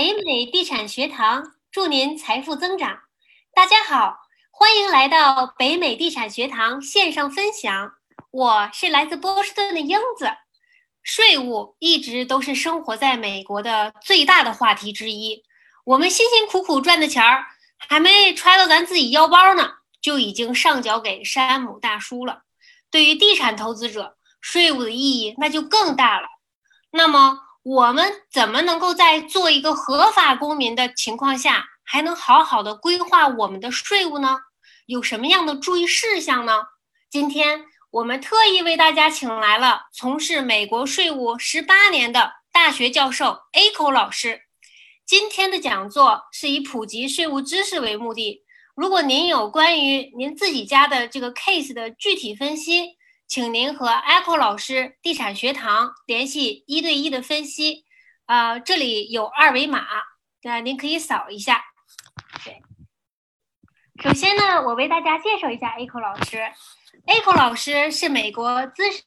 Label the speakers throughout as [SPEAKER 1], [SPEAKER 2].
[SPEAKER 1] 北美地产学堂祝您财富增长。大家好，欢迎来到北美地产学堂线上分享。我是来自波士顿的英子。税务一直都是生活在美国的最大的话题之一。我们辛辛苦苦赚的钱儿，还没揣到咱自己腰包呢，就已经上缴给山姆大叔了。对于地产投资者，税务的意义那就更大了。那么，我们怎么能够在做一个合法公民的情况下，还能好好的规划我们的税务呢？有什么样的注意事项呢？今天我们特意为大家请来了从事美国税务十八年的大学教授 A 口老师。今天的讲座是以普及税务知识为目的。如果您有关于您自己家的这个 case 的具体分析，请您和 Echo 老师地产学堂联系一对一的分析，啊，这里有二维码，那您可以扫一下。对，首先呢，我为大家介绍一下 Echo 老师。Echo 老师是美国资深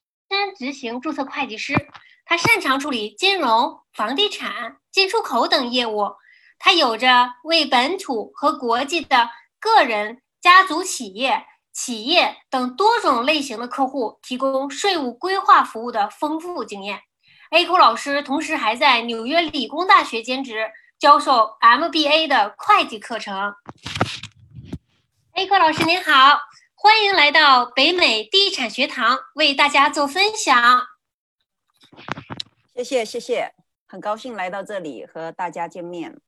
[SPEAKER 1] 执行注册会计师，他擅长处理金融、房地产、进出口等业务，他有着为本土和国际的个人、家族企业。企业等多种类型的客户提供税务规划服务的丰富经验。A 口老师同时还在纽约理工大学兼职教授 MBA 的会计课程。A 口老师您好，欢迎来到北美地产学堂，为大家做分享。
[SPEAKER 2] 谢谢谢谢，很高兴来到这里和大家见面。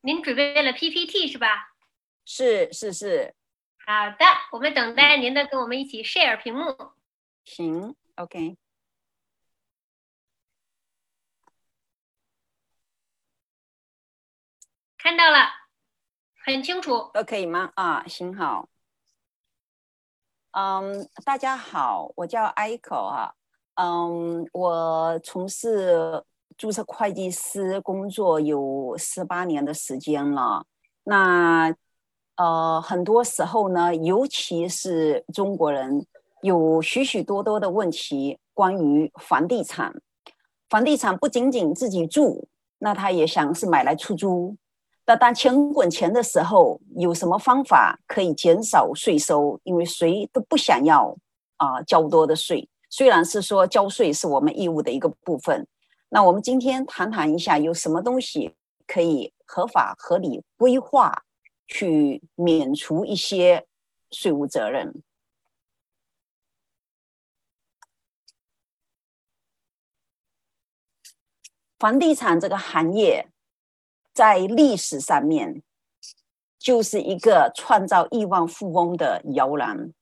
[SPEAKER 1] 您准备了 PPT 是吧？
[SPEAKER 2] 是是是。
[SPEAKER 1] 好的，我们等待您的，跟我们一起 share 屏幕。
[SPEAKER 2] 行，OK。
[SPEAKER 1] 看到了，很清楚。
[SPEAKER 2] 都可以吗？啊，行好。嗯，大家好，我叫 Ico 啊。嗯，我从事。注册会计师工作有十八年的时间了，那呃很多时候呢，尤其是中国人有许许多多的问题关于房地产。房地产不仅仅自己住，那他也想是买来出租。那当钱滚钱的时候，有什么方法可以减少税收？因为谁都不想要啊交多的税。虽然是说交税是我们义务的一个部分。那我们今天谈谈一下，有什么东西可以合法合理规划，去免除一些税务责任。房地产这个行业在历史上面就是一个创造亿万富翁的摇篮，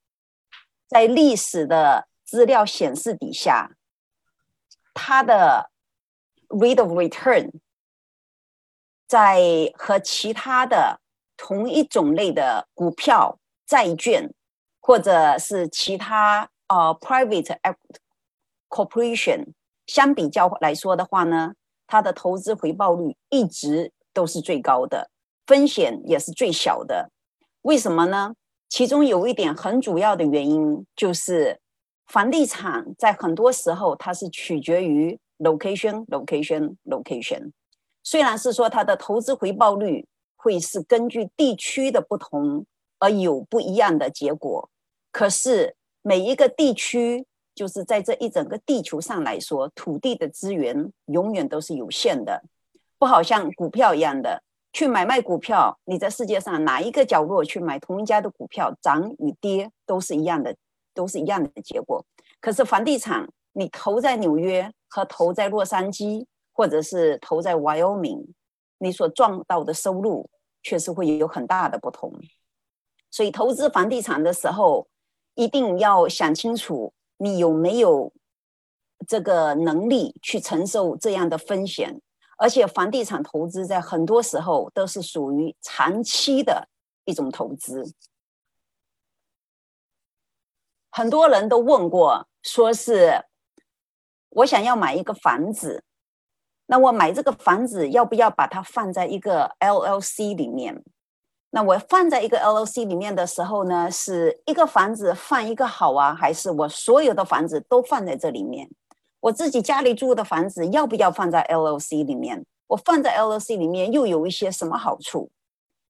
[SPEAKER 2] 在历史的资料显示底下，它的。Rate of return 在和其他的同一种类的股票、债券，或者是其他呃 private corporation 相比较来说的话呢，它的投资回报率一直都是最高的，风险也是最小的。为什么呢？其中有一点很主要的原因就是，房地产在很多时候它是取决于。Location location location，虽然是说它的投资回报率会是根据地区的不同而有不一样的结果，可是每一个地区就是在这一整个地球上来说，土地的资源永远都是有限的，不好像股票一样的去买卖股票，你在世界上哪一个角落去买同一家的股票，涨与跌都是一样的，都是一样的结果。可是房地产，你投在纽约。和投在洛杉矶，或者是投在 Wyoming，你所赚到的收入确实会有很大的不同。所以投资房地产的时候，一定要想清楚你有没有这个能力去承受这样的风险。而且房地产投资在很多时候都是属于长期的一种投资。很多人都问过，说是。我想要买一个房子，那我买这个房子要不要把它放在一个 LLC 里面？那我放在一个 LLC 里面的时候呢，是一个房子放一个好啊，还是我所有的房子都放在这里面？我自己家里住的房子要不要放在 LLC 里面？我放在 LLC 里面又有一些什么好处？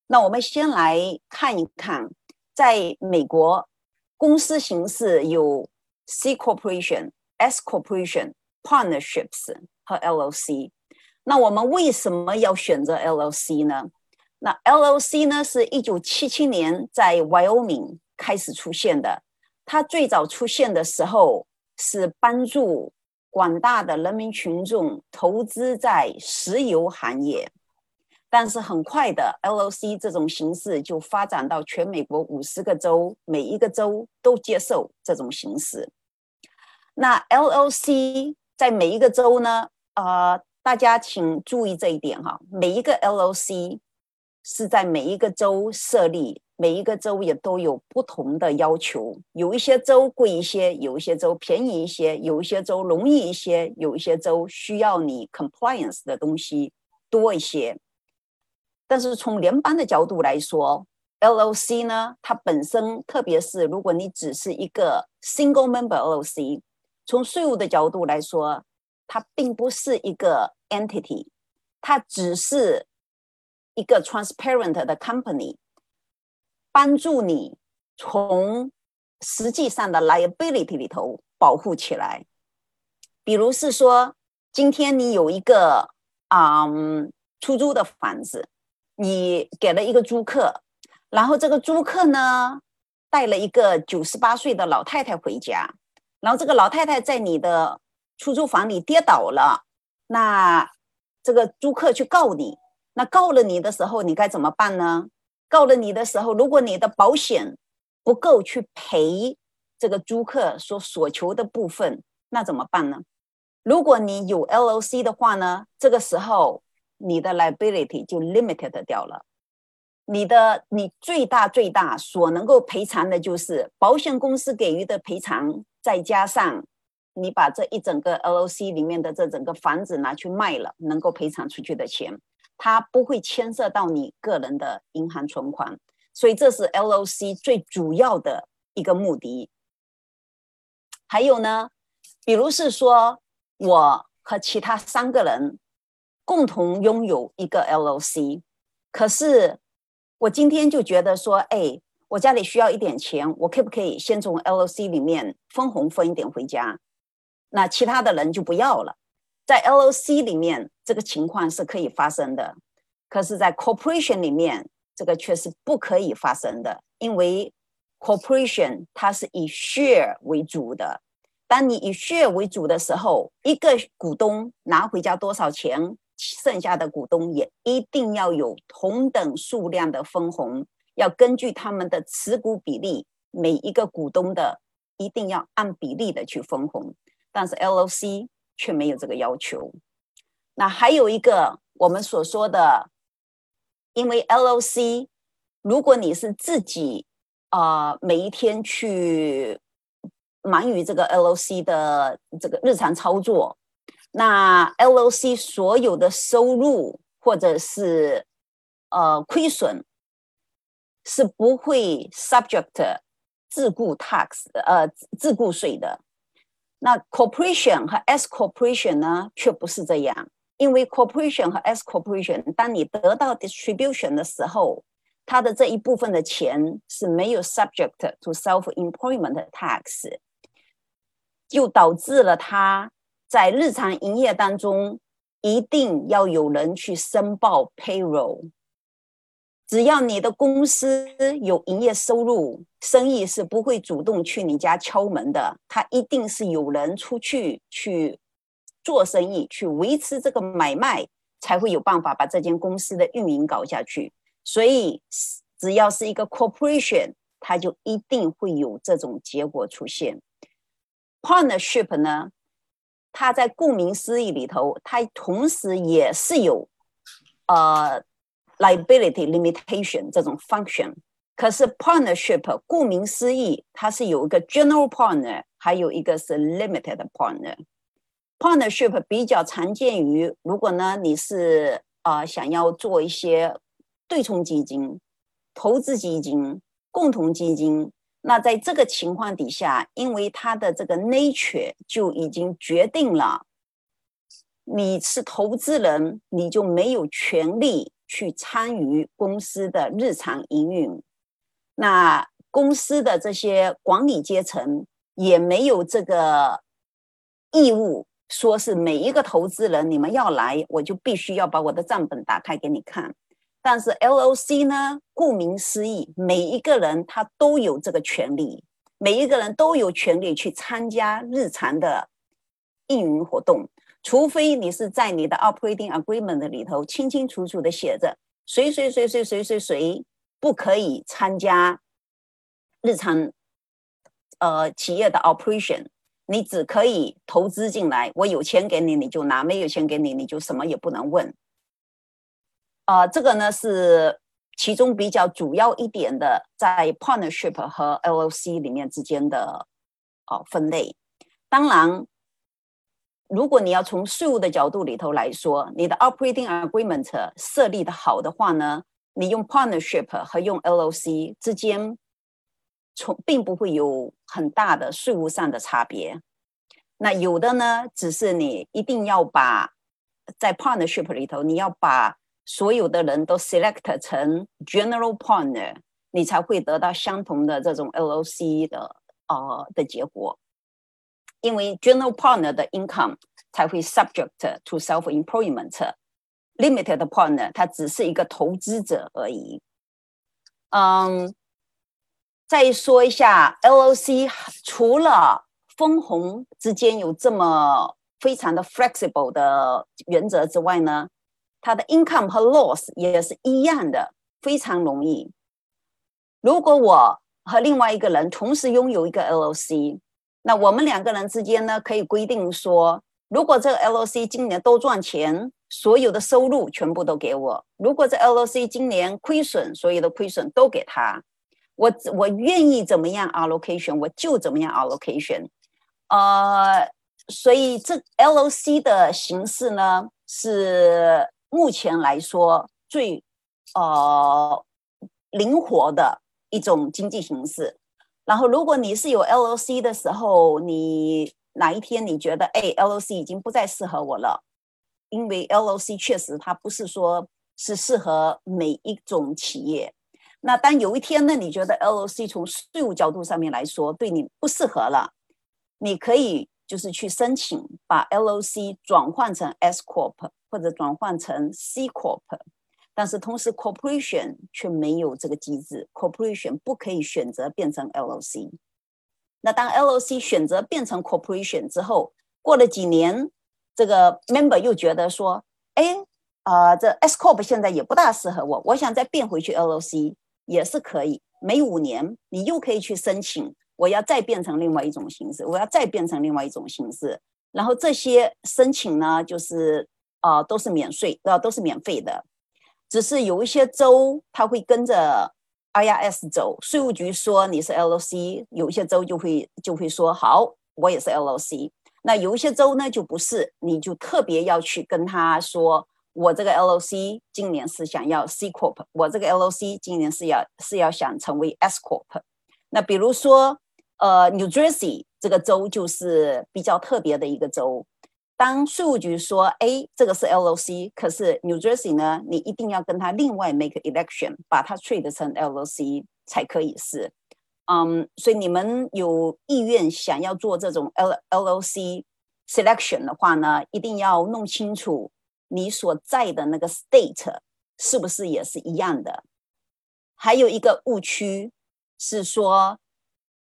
[SPEAKER 2] 那我们先来看一看，在美国公司形式有 C corporation、S corporation、partnerships 和 LLC。那我们为什么要选择 LLC 呢？那 LLC 呢，是一九七七年在 Wyoming 开始出现的。它最早出现的时候是帮助广大的人民群众投资在石油行业，但是很快的，LLC 这种形式就发展到全美国五十个州，每一个州都接受这种形式。那 LLC 在每一个州呢？呃，大家请注意这一点哈，每一个 LLC。是在每一个州设立，每一个州也都有不同的要求。有一些州贵一些，有一些州便宜一些，有一些州容易一些，有一些州需要你 compliance 的东西多一些。但是从联邦的角度来说，L O C 呢，它本身，特别是如果你只是一个 single member LLC，从税务的角度来说，它并不是一个 entity，它只是。一个 transparent 的 company 帮助你从实际上的 liability 里头保护起来。比如是说，今天你有一个啊出租的房子，你给了一个租客，然后这个租客呢带了一个九十八岁的老太太回家，然后这个老太太在你的出租房里跌倒了，那这个租客去告你。那告了你的时候，你该怎么办呢？告了你的时候，如果你的保险不够去赔这个租客所所求的部分，那怎么办呢？如果你有 LOC 的话呢，这个时候你的 liability 就 limited 掉了，你的你最大最大所能够赔偿的就是保险公司给予的赔偿，再加上你把这一整个 LOC 里面的这整个房子拿去卖了，能够赔偿出去的钱。它不会牵涉到你个人的银行存款，所以这是 LOC 最主要的一个目的。还有呢，比如是说我和其他三个人共同拥有一个 LOC，可是我今天就觉得说，哎，我家里需要一点钱，我可不可以先从 LOC 里面分红分一点回家？那其他的人就不要了。在 LOC 里面，这个情况是可以发生的，可是，在 Corporation 里面，这个却是不可以发生的，因为 Corporation 它是以 share 为主的。当你以 share 为主的时候，一个股东拿回家多少钱，剩下的股东也一定要有同等数量的分红，要根据他们的持股比例，每一个股东的一定要按比例的去分红。但是 LOC。却没有这个要求。那还有一个我们所说的，因为 LOC，如果你是自己啊，每一天去忙于这个 LOC 的这个日常操作，那 LOC 所有的收入或者是呃亏损是不会 subject 自雇 tax 呃自雇税的。那 corporation 和 S corporation 呢，却不是这样。因为 corporation 和 S corporation，当你得到 distribution 的时候，它的这一部分的钱是没有 subject to self employment tax，就导致了它在日常营业当中一定要有人去申报 payroll。只要你的公司有营业收入，生意是不会主动去你家敲门的，他一定是有人出去去做生意，去维持这个买卖，才会有办法把这间公司的运营搞下去。所以，只要是一个 corporation，它就一定会有这种结果出现。Partnership 呢，它在顾名思义里头，它同时也是有，呃。Liability limitation 这种 function，可是 partnership 顾名思义，它是有一个 general partner，还有一个是 limited partner。partnership 比较常见于，如果呢你是啊想要做一些对冲基金，投资基金、共同基金。那在这个情况底下，因为它的这个 nature 就已经决定了，你是投资人，你就没有权利去参与公司的日常营运。那公司的这些管理阶层也没有这个义务，说是每一个投资人你们要来，我就必须要把我的账本打开给你看。但是 LOC 呢？顾名思义，每一个人他都有这个权利，每一个人都有权利去参加日常的运营活动，除非你是在你的 Operating Agreement 里头清清楚楚的写着谁谁谁谁谁谁谁不可以参加日常呃企业的 Operation，你只可以投资进来，我有钱给你你就拿，没有钱给你你就什么也不能问。啊，这个呢是其中比较主要一点的，在 partnership 和 LLC 里面之间的啊分类。当然，如果你要从税务的角度里头来说，你的 operating agreement 设立的好的话呢，你用 partnership 和用 LOC 之间，从并不会有很大的税务上的差别。那有的呢，只是你一定要把在 partnership 里头，你要把所有的人都 select 成 general partner，你才会得到相同的这种 LOC 的呃的结果，因为 general partner 的 income 才会 subject to self employment，limited partner 它只是一个投资者而已。嗯，再说一下 LOC，除了分红之间有这么非常的 flexible 的原则之外呢？它的 income 和 loss 也是一样的，非常容易。如果我和另外一个人同时拥有一个 LOC， 那我们两个人之间呢，可以规定说，如果这个 LOC 今年都赚钱，所有的收入全部都给我；如果这 LOC 今年亏损，所有的亏损都给他。我我愿意怎么样 allocation，我就怎么样 allocation。呃，所以这 LOC 的形式呢是。目前来说，最呃灵活的一种经济形式。然后，如果你是有 LOC 的时候，你哪一天你觉得哎，LOC 已经不再适合我了，因为 LOC 确实它不是说是适合每一种企业。那当有一天呢，你觉得 LOC 从税务角度上面来说对你不适合了，你可以就是去申请把 LOC 转换成 S Corp。或者转换成 C corp，但是同时 corporation 却没有这个机制，corporation 不可以选择变成 LOC。那当 LOC 选择变成 corporation 之后，过了几年，这个 member 又觉得说，哎，啊，这 S corp 现在也不大适合我，我想再变回去 LOC 也是可以。每五年你又可以去申请，我要再变成另外一种形式，我要再变成另外一种形式。然后这些申请呢，就是。啊，都是免税，呃，都是免费的，只是有一些州它会跟着 IRS 走，税务局说你是 LOC，有一些州就会就会说好，我也是 LOC。那有一些州呢就不是，你就特别要去跟他说，我这个 LOC 今年是想要 C Corp，我这个 LOC 今年是要是要想成为 S Corp。那比如说，呃，New Jersey 这个州就是比较特别的一个州。当税务局说，哎，这个是 LOC，可是 New Jersey 呢，你一定要跟他另外 make election，把它 trade 成 LOC 才可以是。嗯，所以你们有意愿想要做这种 L LOC selection 的话呢，一定要弄清楚你所在的那个 state 是不是也是一样的。还有一个误区是说，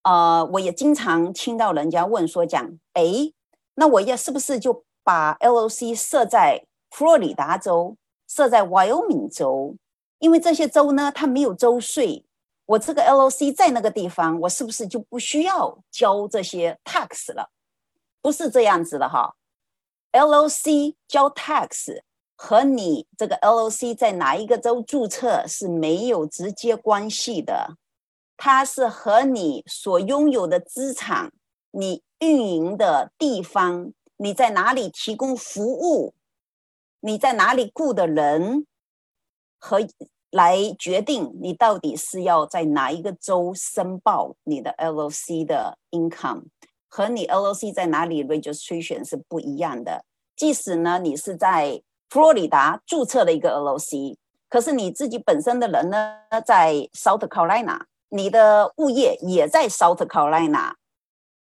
[SPEAKER 2] 呃，我也经常听到人家问说讲，哎。那我要是不是就把 LOC 设在佛罗里达州，设在 Wyoming 州？因为这些州呢，它没有州税。我这个 LOC 在那个地方，我是不是就不需要交这些 tax 了？不是这样子的哈。LOC 交 tax 和你这个 LOC 在哪一个州注册是没有直接关系的，它是和你所拥有的资产，你。运营的地方，你在哪里提供服务？你在哪里雇的人和来决定你到底是要在哪一个州申报你的 LLC 的 income，和你 LLC 在哪里 registration 是不一样的。即使呢你是在佛罗里达注册了一个 LLC，可是你自己本身的人呢在 South Carolina，你的物业也在 South Carolina，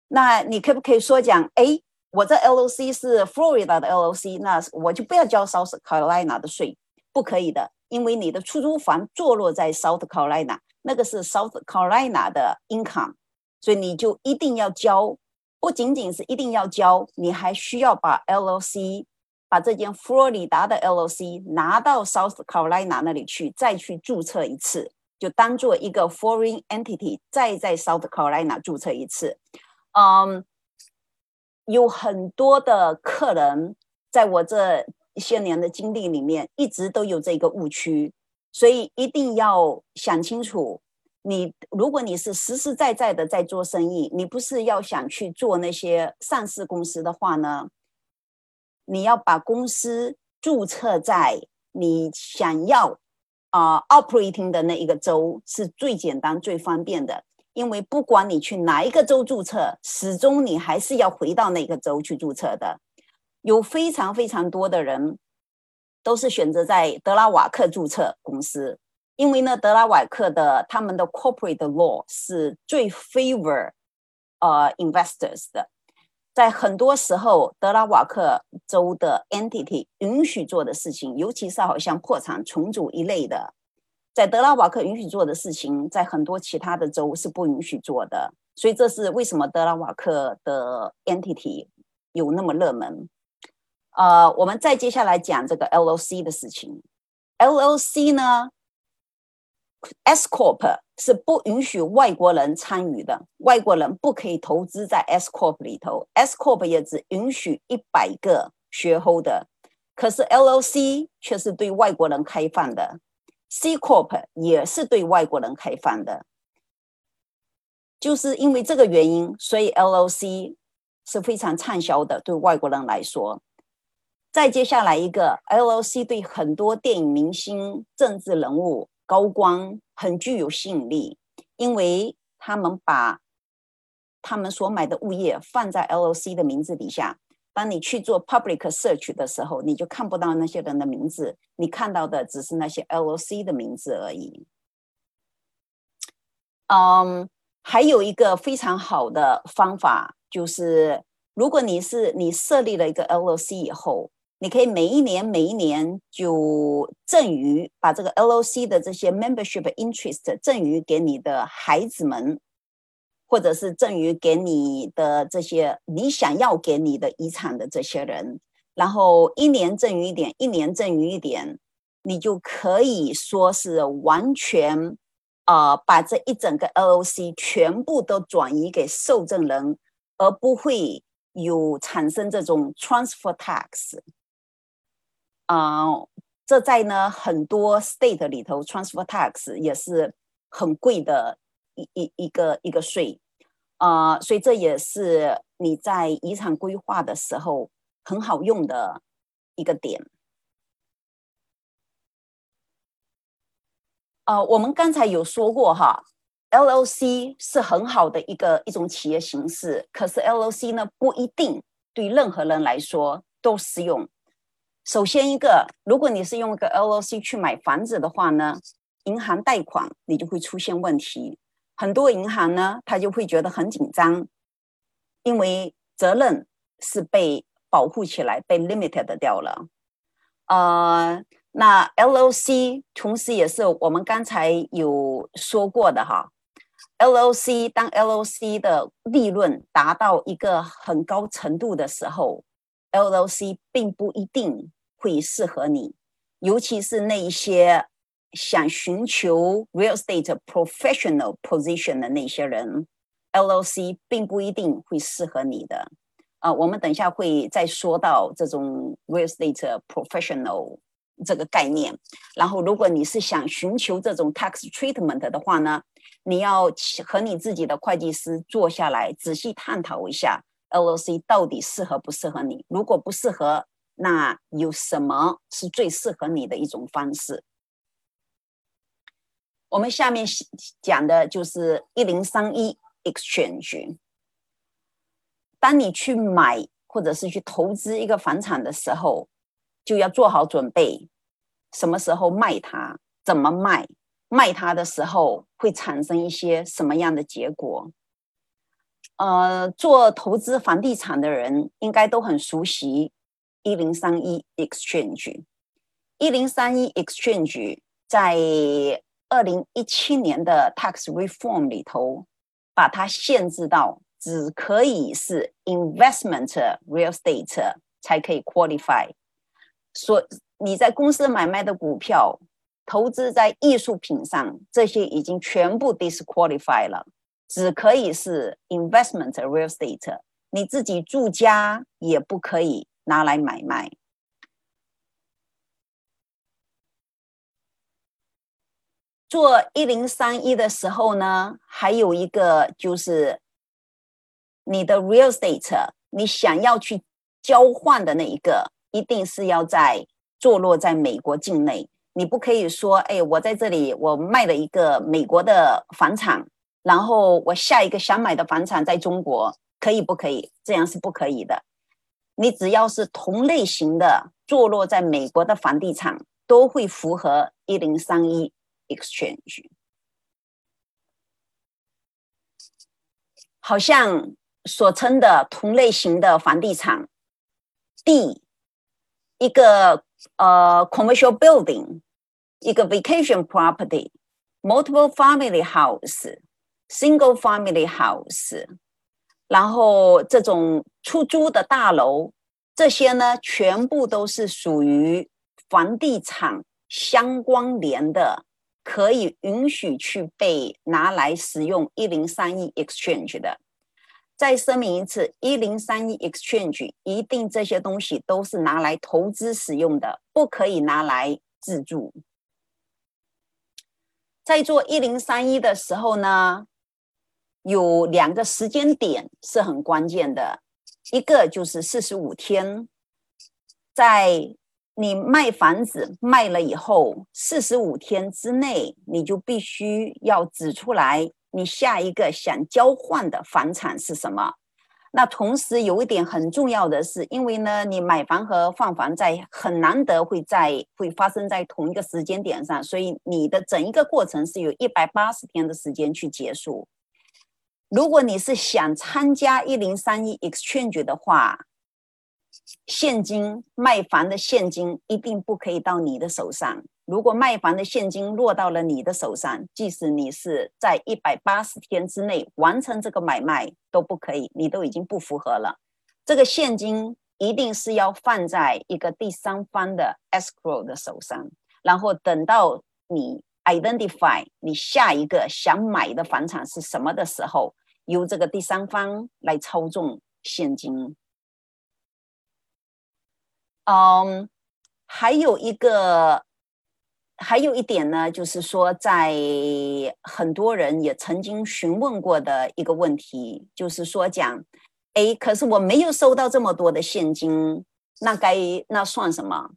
[SPEAKER 2] 那你可不可以说讲，哎，我这 LLC 是 Florida 的 LLC，那我就不要交 South Carolina 的税？不可以的。因为你的出租房坐落在 South Carolina，那个是 South Carolina 的 income，所以你就一定要交，不仅仅是一定要交，你还需要把 LLC，把这间佛罗里达的 LLC 拿到 South Carolina 那里去，再去注册一次，就当做一个 foreign entity，再在 South Carolina 注册一次。嗯，有很多的客人在我这。些年的经历里面，一直都有这个误区，所以一定要想清楚。你如果你是实实在在的在做生意，你不是要想去做那些上市公司的话呢？你要把公司注册在你想要啊 operating 的那一个州是最简单最方便的，因为不管你去哪一个州注册，始终你还是要回到那个州去注册的。有非常非常多的人都是选择在德拉瓦克注册公司，因为呢，德拉瓦克的他们的 corporate law 是最 favor 呃 investors 的，在很多时候，德拉瓦克州的 entity 允许做的事情，尤其是好像破产重组一类的，在德拉瓦克允许做的事情，在很多其他的州是不允许做的，所以这是为什么德拉瓦克的 entity 有那么热门。呃，我们再接下来讲这个 LOC 的事情。LLC 呢，S Corp 是不允许外国人参与的，外国人不可以投资在 S Corp 里头。S Corp 也只允许一百个 shareholder，可是 LLC 却是对外国人开放的，C Corp 也是对外国人开放的。就是因为这个原因，所以 L O C 是非常畅销的，对外国人来说。再接下来一个 L O C 对很多电影明星、政治人物、高官很具有吸引力，因为他们把他们所买的物业放在 L O C 的名字底下。当你去做 public search 的时候，你就看不到那些人的名字，你看到的只是那些 LOC 的名字而已。嗯，还有一个非常好的方法，就是如果你是你设立了一个 LOC 以后。你可以每一年每一年就赠予把这个 LOC 的这些 membership interest 赠予给你的孩子们，或者是赠予给你的这些你想要给你的遗产的这些人，然后一年赠予一点，一年赠予一点，你就可以说是完全啊把这一整个 LOC 全部都转移给受赠人，而不会有产生这种 transfer tax。啊，这在呢很多 state 里头，transfer tax 也是很贵的一一一个一个税啊，所以这也是你在遗产规划的时候很好用的一个点。呃，我们刚才有说过哈，LLC 是很好的一个一种企业形式，可是 LLC 呢不一定对任何人来说都适用。首先，一个，如果你是用一个 LLC 去买房子的话呢，银行贷款你就会出现问题。很多银行呢，他就会觉得很紧张，因为责任是被保护起来，被 limited 掉了。呃，那 LOC 同时也是我们刚才有说过的哈，LOC 当 LOC 的利润达到一个很高程度的时候，LOC 并不一定。会适合你，尤其是那一些想寻求 real estate professional position 的那些人，LLC 并不一定会适合你的。啊，我们等一下会再说到这种 real estate professional 这个概念。然后，如果你是想寻求这种 tax treatment 的话呢，你要和你自己的会计师坐下来仔细探讨一下 LLC 到底适合不适合你。如果不适合，那有什么是最适合你的一种方式？我们下面讲的就是一零三一 exchange。当你去买或者是去投资一个房产的时候，就要做好准备，什么时候卖它，怎么卖，卖它的时候会产生一些什么样的结果。呃，做投资房地产的人应该都很熟悉一零三一 exchange。一零三一 exchange 在二零一七年的 tax reform 里头，把它限制到只可以是 investment real estate 才可以 qualify。所你在公司买卖的股票，投资在艺术品上，这些已经全部 disqualify 了。只可以是 investment real estate，你自己住家也不可以拿来买卖。做一零三一的时候呢，还有一个就是你的 real estate，你想要去交换的那一个，一定是要在坐落在美国境内。你不可以说，哎，我在这里我卖了一个美国的房产。然后我下一个想买的房产在中国，可以不可以？这样是不可以的。你只要是同类型的坐落在美国的房地产，都会符合一零三一 exchange。好像所称的同类型的房地产，地一个呃 commercial building，一个 vacation property，multiple family house。Single family house，然后这种出租的大楼，这些呢，全部都是属于房地产相关联的，可以允许去被拿来使用一零三一 exchange 的。再声明一次，一零三一 exchange 一定这些东西都是拿来投资使用的，不可以拿来自住。在做一零三一的时候呢？有两个时间点是很关键的，一个就是四十五天，在你卖房子卖了以后，四十五天之内，你就必须要指出来你下一个想交换的房产是什么。那同时有一点很重要的是，因为呢，你买房和换房在很难得会在会发生在同一个时间点上，所以你的整一个过程是有一百八十天的时间去结束。如果你是想参加一零三一 exchange 的话，现金卖房的现金一定不可以到你的手上。如果卖房的现金落到了你的手上，即使你是在一百八十天之内完成这个买卖都不可以，你都已经不符合了。这个现金一定是要放在一个第三方的 escrow 的手上，然后等到你。identify 你下一个想买的房产是什么的时候，由这个第三方来操纵现金。嗯，还有一个，还有一点呢，就是说，在很多人也曾经询问过的一个问题，就是说讲，哎，可是我没有收到这么多的现金，那该那算什么？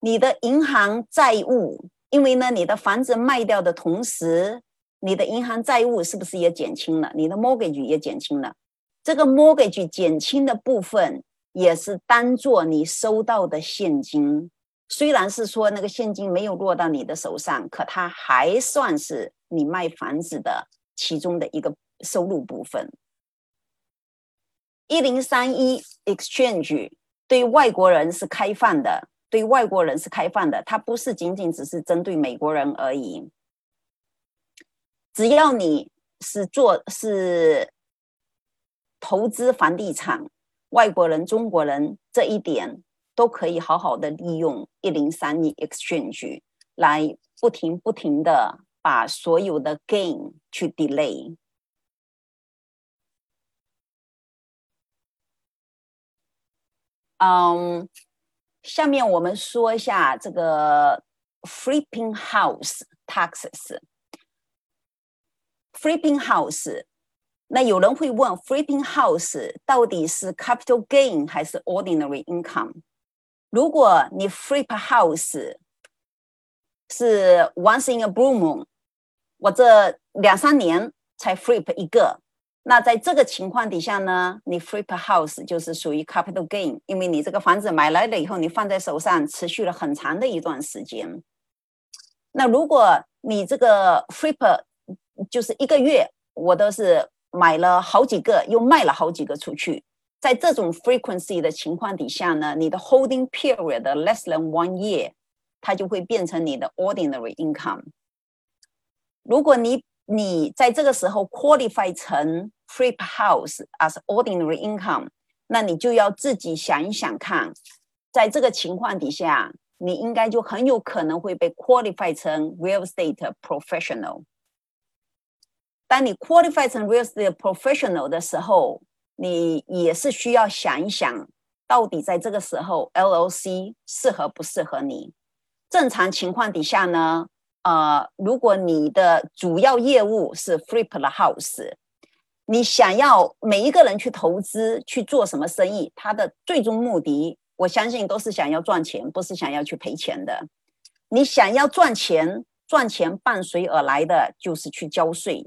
[SPEAKER 2] 你的银行债务？因为呢，你的房子卖掉的同时，你的银行债务是不是也减轻了？你的 mortgage 也减轻了。这个 mortgage 减轻的部分也是当做你收到的现金。虽然是说那个现金没有落到你的手上，可它还算是你卖房子的其中的一个收入部分。一零三一 exchange 对外国人是开放的。对外国人是开放的，它不是仅仅只是针对美国人而已。只要你是做是投资房地产，外国人、中国人这一点都可以好好的利用一零三一 exchange 来不停不停的把所有的 gain 去 delay。嗯。下面我们说一下这个 flipping house taxes。flipping house，那有人会问，flipping house 到底是 capital gain 还是 ordinary income？如果你 flip house 是 once in a blue moon，我这两三年才 flip 一个。那在这个情况底下呢，你 flip house 就是属于 capital gain，因为你这个房子买来了以后，你放在手上持续了很长的一段时间。那如果你这个 flip 就是一个月，我都是 买了好几个，又卖了好几个出去，在这种 frequency 的情况底下呢，你的 holding period less than one year，它就会变成你的 ordinary income。如果你你在这个时候 qualify 成 flip house as ordinary income，那你就要自己想一想看，在这个情况底下，你应该就很有可能会被 qualify 成 real estate professional。 当你 qualify 成 real estate professional 的时候，你也是需要想一想，到底在这个时候 LOC 适合不适合你？正常情况底下呢？呃，如果你的主要业务是 flip the house，你想要每一个人去投资去做什么生意，他的最终目的，我相信都是想要赚钱，不是想要去赔钱的。你想要赚钱，赚钱伴随而来的就是去交税。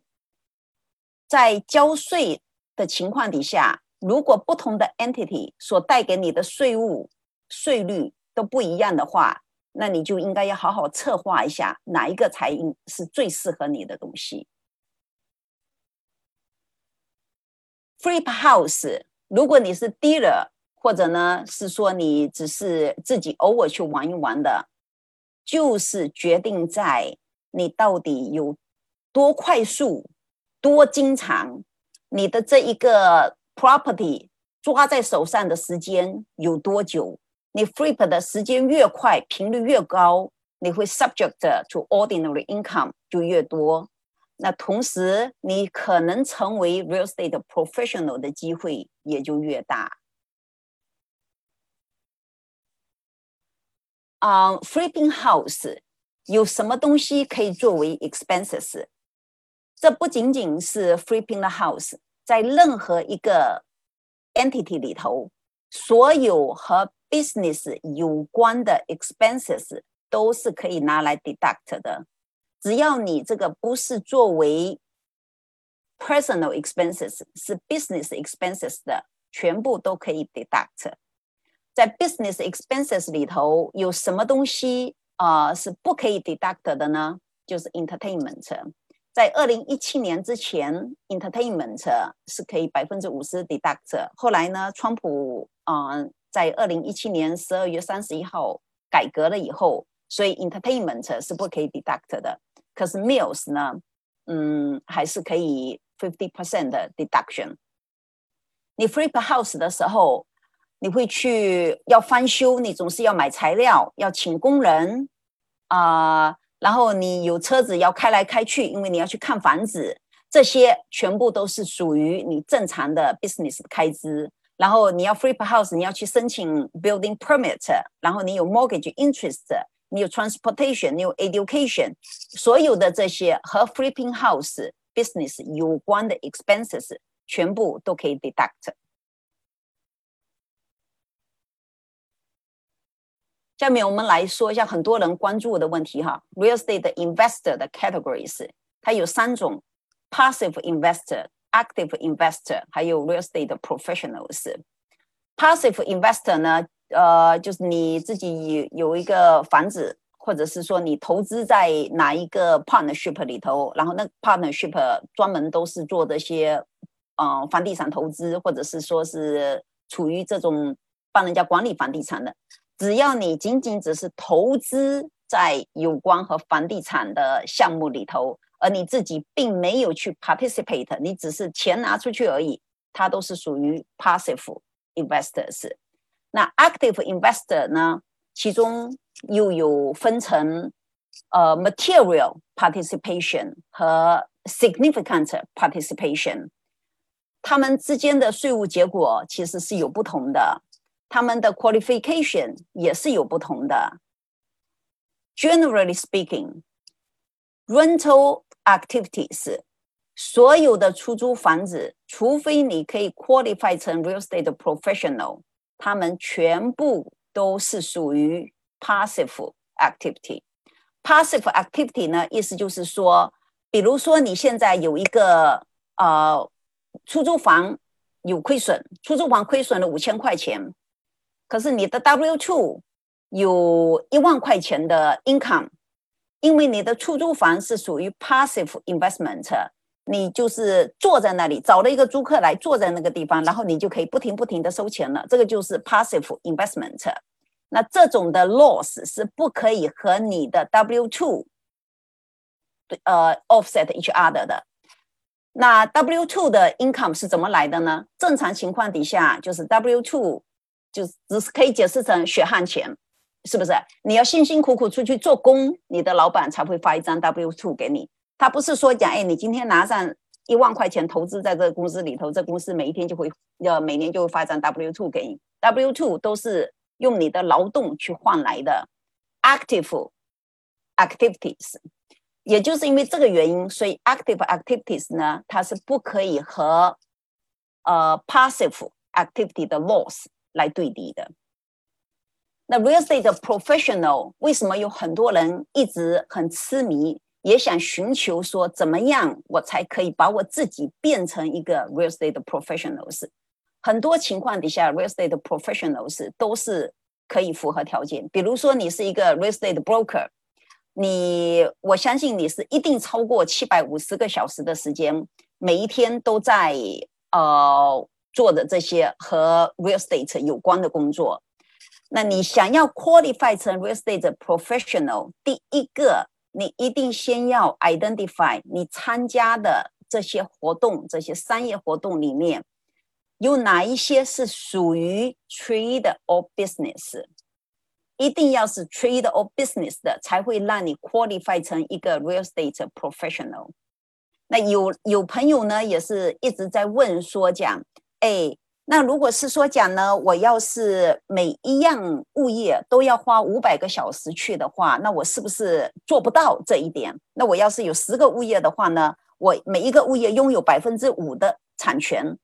[SPEAKER 2] 在交税的情况底下，如果不同的 entity 所带给你的税务税率都不一样的话，那你就应该要好好策划一下，哪一个才应是最适合你的东西。Flip house，如果你是 dealer，或者呢是说你只是自己偶尔去玩一玩的，就是决定在你到底有多快速、多经常，你的这一个 property 抓在手上的时间有多久。你 flip 的时间越快，频率越高，你会 subject to ordinary income 就越多。那同时，你可能成为 real estate professional 的机会也就越大。啊，flipping house 有什么东西可以作为 expenses？ 这不仅仅是 flipping the house，在任何一个 entity 里头，所有和 business 有关的 expenses 都是可以拿来 deduct 的，只要你这个不是作为 personal expenses，是 business expenses 的，全部都可以 deduct。在 business expenses 里头有什么东西啊是不可以 deduct 的呢？就是 entertainment。 在二零一七年之前，entertainment 是可以百分之五十 deduct。后来呢，川普啊。在二零一七年十二月三十一号改革了以后，所以 entertainment 是不可以 deduct 的。可是 meals 呢，嗯，还是可以 fifty percent 的 deduction。你 flip house 的时候，你会去要翻修，你总是要买材料，要请工人啊，然后你有车子要开来开去，因为你要去看房子，这些全部都是属于你正常的 business 开支。然后你要 flip house，你要去申请 building permit，然后你有 mortgage interest，你有 transportation，你有 education，所有的这些和 flipping house business 有关的 expenses 全部都可以 deduct。下面我们来说一下很多人关注的问题哈，real estate investor 的 categories，它有三种：passive investor。active investor 还有 real estate professionals。passive investor 呢，呃，就是你自己有有一个房子，或者是说你投资在哪一个 partnership 里头，然后那 partnership 专门都是做这些，呃，房地产投资，或者是说是处于这种帮人家管理房地产的。只要你仅仅只是投资在有关和房地产的项目里头。而你自己并没有去 participate，你只是钱拿出去而已，它都是属于 passive investors。那 active investor 呢？其中又有分成呃 material participation 和 significant participation，他们之间的税务结果其实是有不同的，他们的 qualification 也是有不同的。Generally speaking, rental activities，所有的出租房子，除非你可以 qualify 成 real estate professional，他们全部都是属于 passive activity。 passive activity 呢，意思就是说，比如说你现在有一个呃出租房有亏损，出租房亏损了五千块钱， 可是你的 W two 有一万块钱的 income，因为你的出租房是属于 passive investment，你就是坐在那里找了一个租客来坐在那个地方，然后你就可以不停不停的收钱了，这个就是 passive investment。那这种的 loss 是不可以和你的 W two 呃 offset each other 的。那 W two 的 income 是怎么来的呢？正常情况底下就是 W two 就只是可以解释成血汗钱。是不是你要辛辛苦苦出去做工，你的老板才会发一张 W two 给你？他不是说讲，哎，你今天拿上一万块钱投资在这个公司里头，这公司每一天就会，呃，每年就会发一张 W two 给你。W two 都是用你的劳动去换来的，active activities。也就是因为这个原因，所以 active activities 呢，它是不可以和呃 passive activity 的 loss 来对比的。那 real estate professional 为什么有很多人一直很痴迷，也想寻求说怎么样我才可以把我自己变成一个 real estate professionals？很多情况底下，real estate professionals 都是可以符合条件。比如说你是一个 real estate broker，你我相信你是一定超过七百五十个小时的时间，每一天都在呃做的这些和 real estate 有关的工作。那你想要 qualify 成 real estate professional，第一个你一定先要 identify 你参加的这些活动、这些商业活动里面有哪一些是属于 trade or business，一定要是 trade or business 的，才会让你 qualify 成一个 real estate professional。那有有朋友呢，也是一直在问说讲，哎。那如果是说讲呢，我要是每一样物业都要花五百个小时去的话，那我是不是做不到这一点？那我要是有十个物业的话呢，我每一个物业拥有百分之五的产权，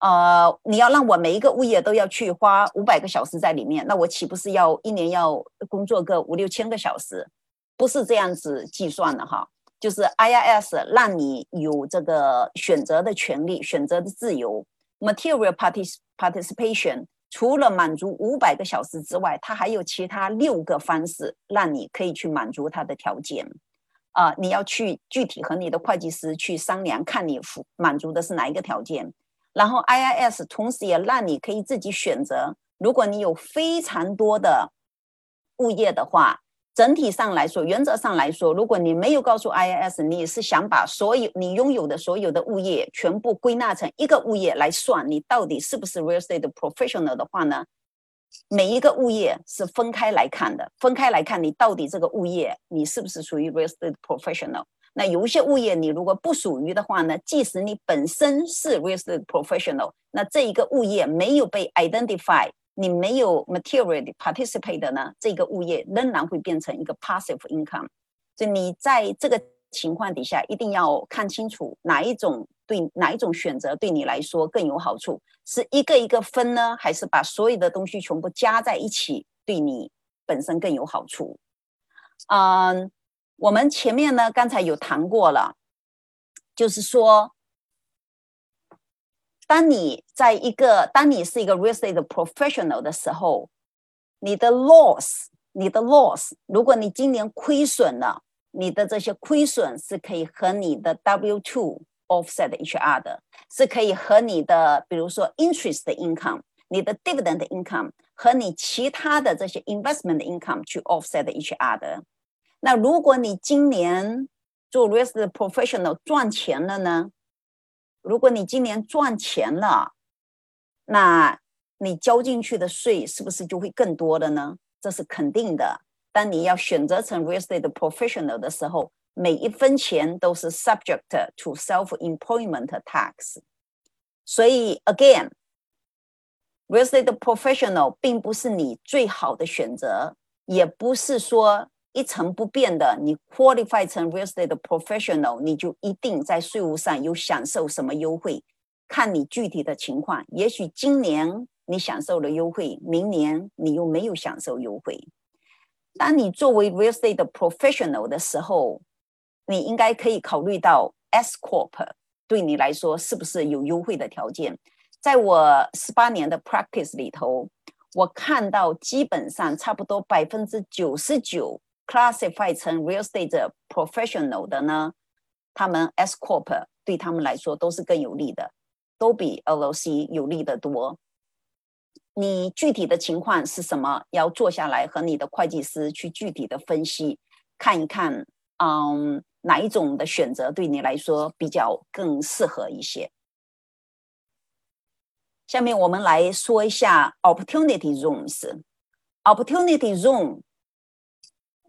[SPEAKER 2] 呃，你要让我每一个物业都要去花五百个小时在里面，那我岂不是要一年要工作个五六千个小时？不是这样子计算的哈，就是 IRS 让你有这个选择的权利，选择的自由。Material participation 除了满足五百个小时之外，它还有其他六个方式让你可以去满足它的条件。啊，你要去具体和你的会计师去商量，看你符满足的是哪一个条件。然后 IIS 同时也让你可以自己选择，如果你有非常多的物业的话。整体上来说，原则上来说，如果你没有告诉 IIS，你是想把所有你拥有的所有的物业全部归纳成一个物业来算，你到底是不是 real estate professional 的话呢？每一个物业是分开来看的，分开来看你到底这个物业你是不是属于 real estate professional。那有一些物业你如果不属于的话呢，即使你本身是 real estate professional，那这一个物业没有被 identify。你没有 material participate 的呢，这个物业仍然会变成一个 passive income。所以你在这个情况底下，一定要看清楚哪一种对哪一种选择对你来说更有好处，是一个一个分呢，还是把所有的东西全部加在一起对你本身更有好处？嗯，我们前面呢刚才有谈过了，就是说。当你在一个，当你是一个 real estate professional 的时候，你的 loss，你的 loss，如果你今年亏损了，你的这些亏损是可以和你的 W two offset each other，是可以和你的，比如说 interest income，你的 dividend income 和你其他的这些 investment income 去 offset each other。那如果你今年做 real estate professional 赚钱了呢？ 如果你今年赚钱了，那你交进去的税是不是就会更多的呢？这是肯定的。当你要选择成 real estate professional 的时候，每一分钱都是 subject to self-employment tax。所以，again，real estate professional 并不是你最好的选择，也不是说。 一成不变的，你 qualify 成 real estate professional，你就一定在税务上有享受什么优惠？看你具体的情况，也许今年你享受了优惠，明年你又没有享受优惠。当你作为 real estate professional 的时候，你应该可以考虑到 S corp 对你来说是不是有优惠的条件。在我十八年的 practice 里头，我看到基本上差不多百分之九十九 classify 成 real estate professional 的呢，他们 S corp 对他们来说都是更有利的，都比 LLC 有利的多。你具体的情况是什么？要坐下来和你的会计师去具体的分析，看一看，嗯，哪一种的选择对你来说比较更适合一些。下面我们来说一下 Opportunity Zones。Opportunity Zone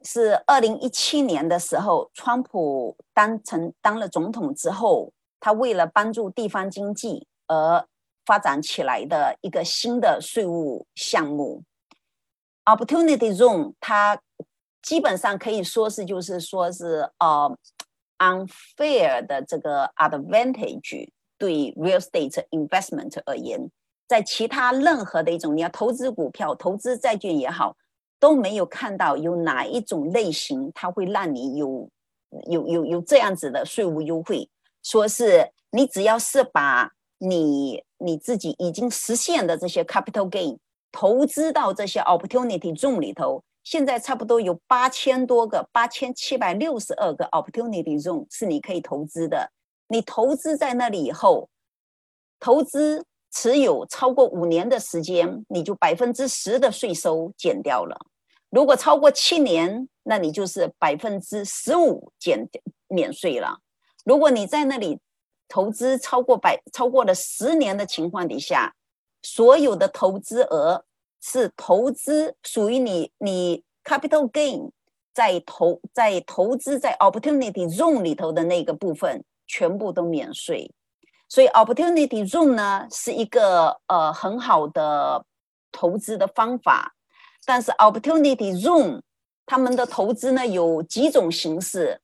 [SPEAKER 2] 是二零一七年的时候，川普当成当了总统之后，他为了帮助地方经济而。发展起来的一个新的税务项目，Opportunity Zone，它基本上可以说是就是说是呃 unfair 的这个 advantage 对 real estate investment 而言，在其他任何的一种你要投资股票、投资债券也好，都没有看到有哪一种类型它会让你有有有有这样子的税务优惠，说是你只要是把你你自己已经实现的这些 capital gain 投资到这些 opportunity zone 里头，现在差不多有八千多个，八千七百六十二个 opportunity zone 是你可以投资的。你投资在那里以后，投资持有超过五年的时间，你就百分之十的税收减掉了。如果超过七年，那你就是百分之十五减免税了。如果你在那里。投资超过百超过了十年的情况底下，所有的投资额是投资属于你你 capital gain 在投在投资在 opportunity zone 里头的那个部分全部都免税，所以 opportunity zone 呢是一个呃很好的投资的方法，但是 opportunity zone 他们的投资呢有几种形式。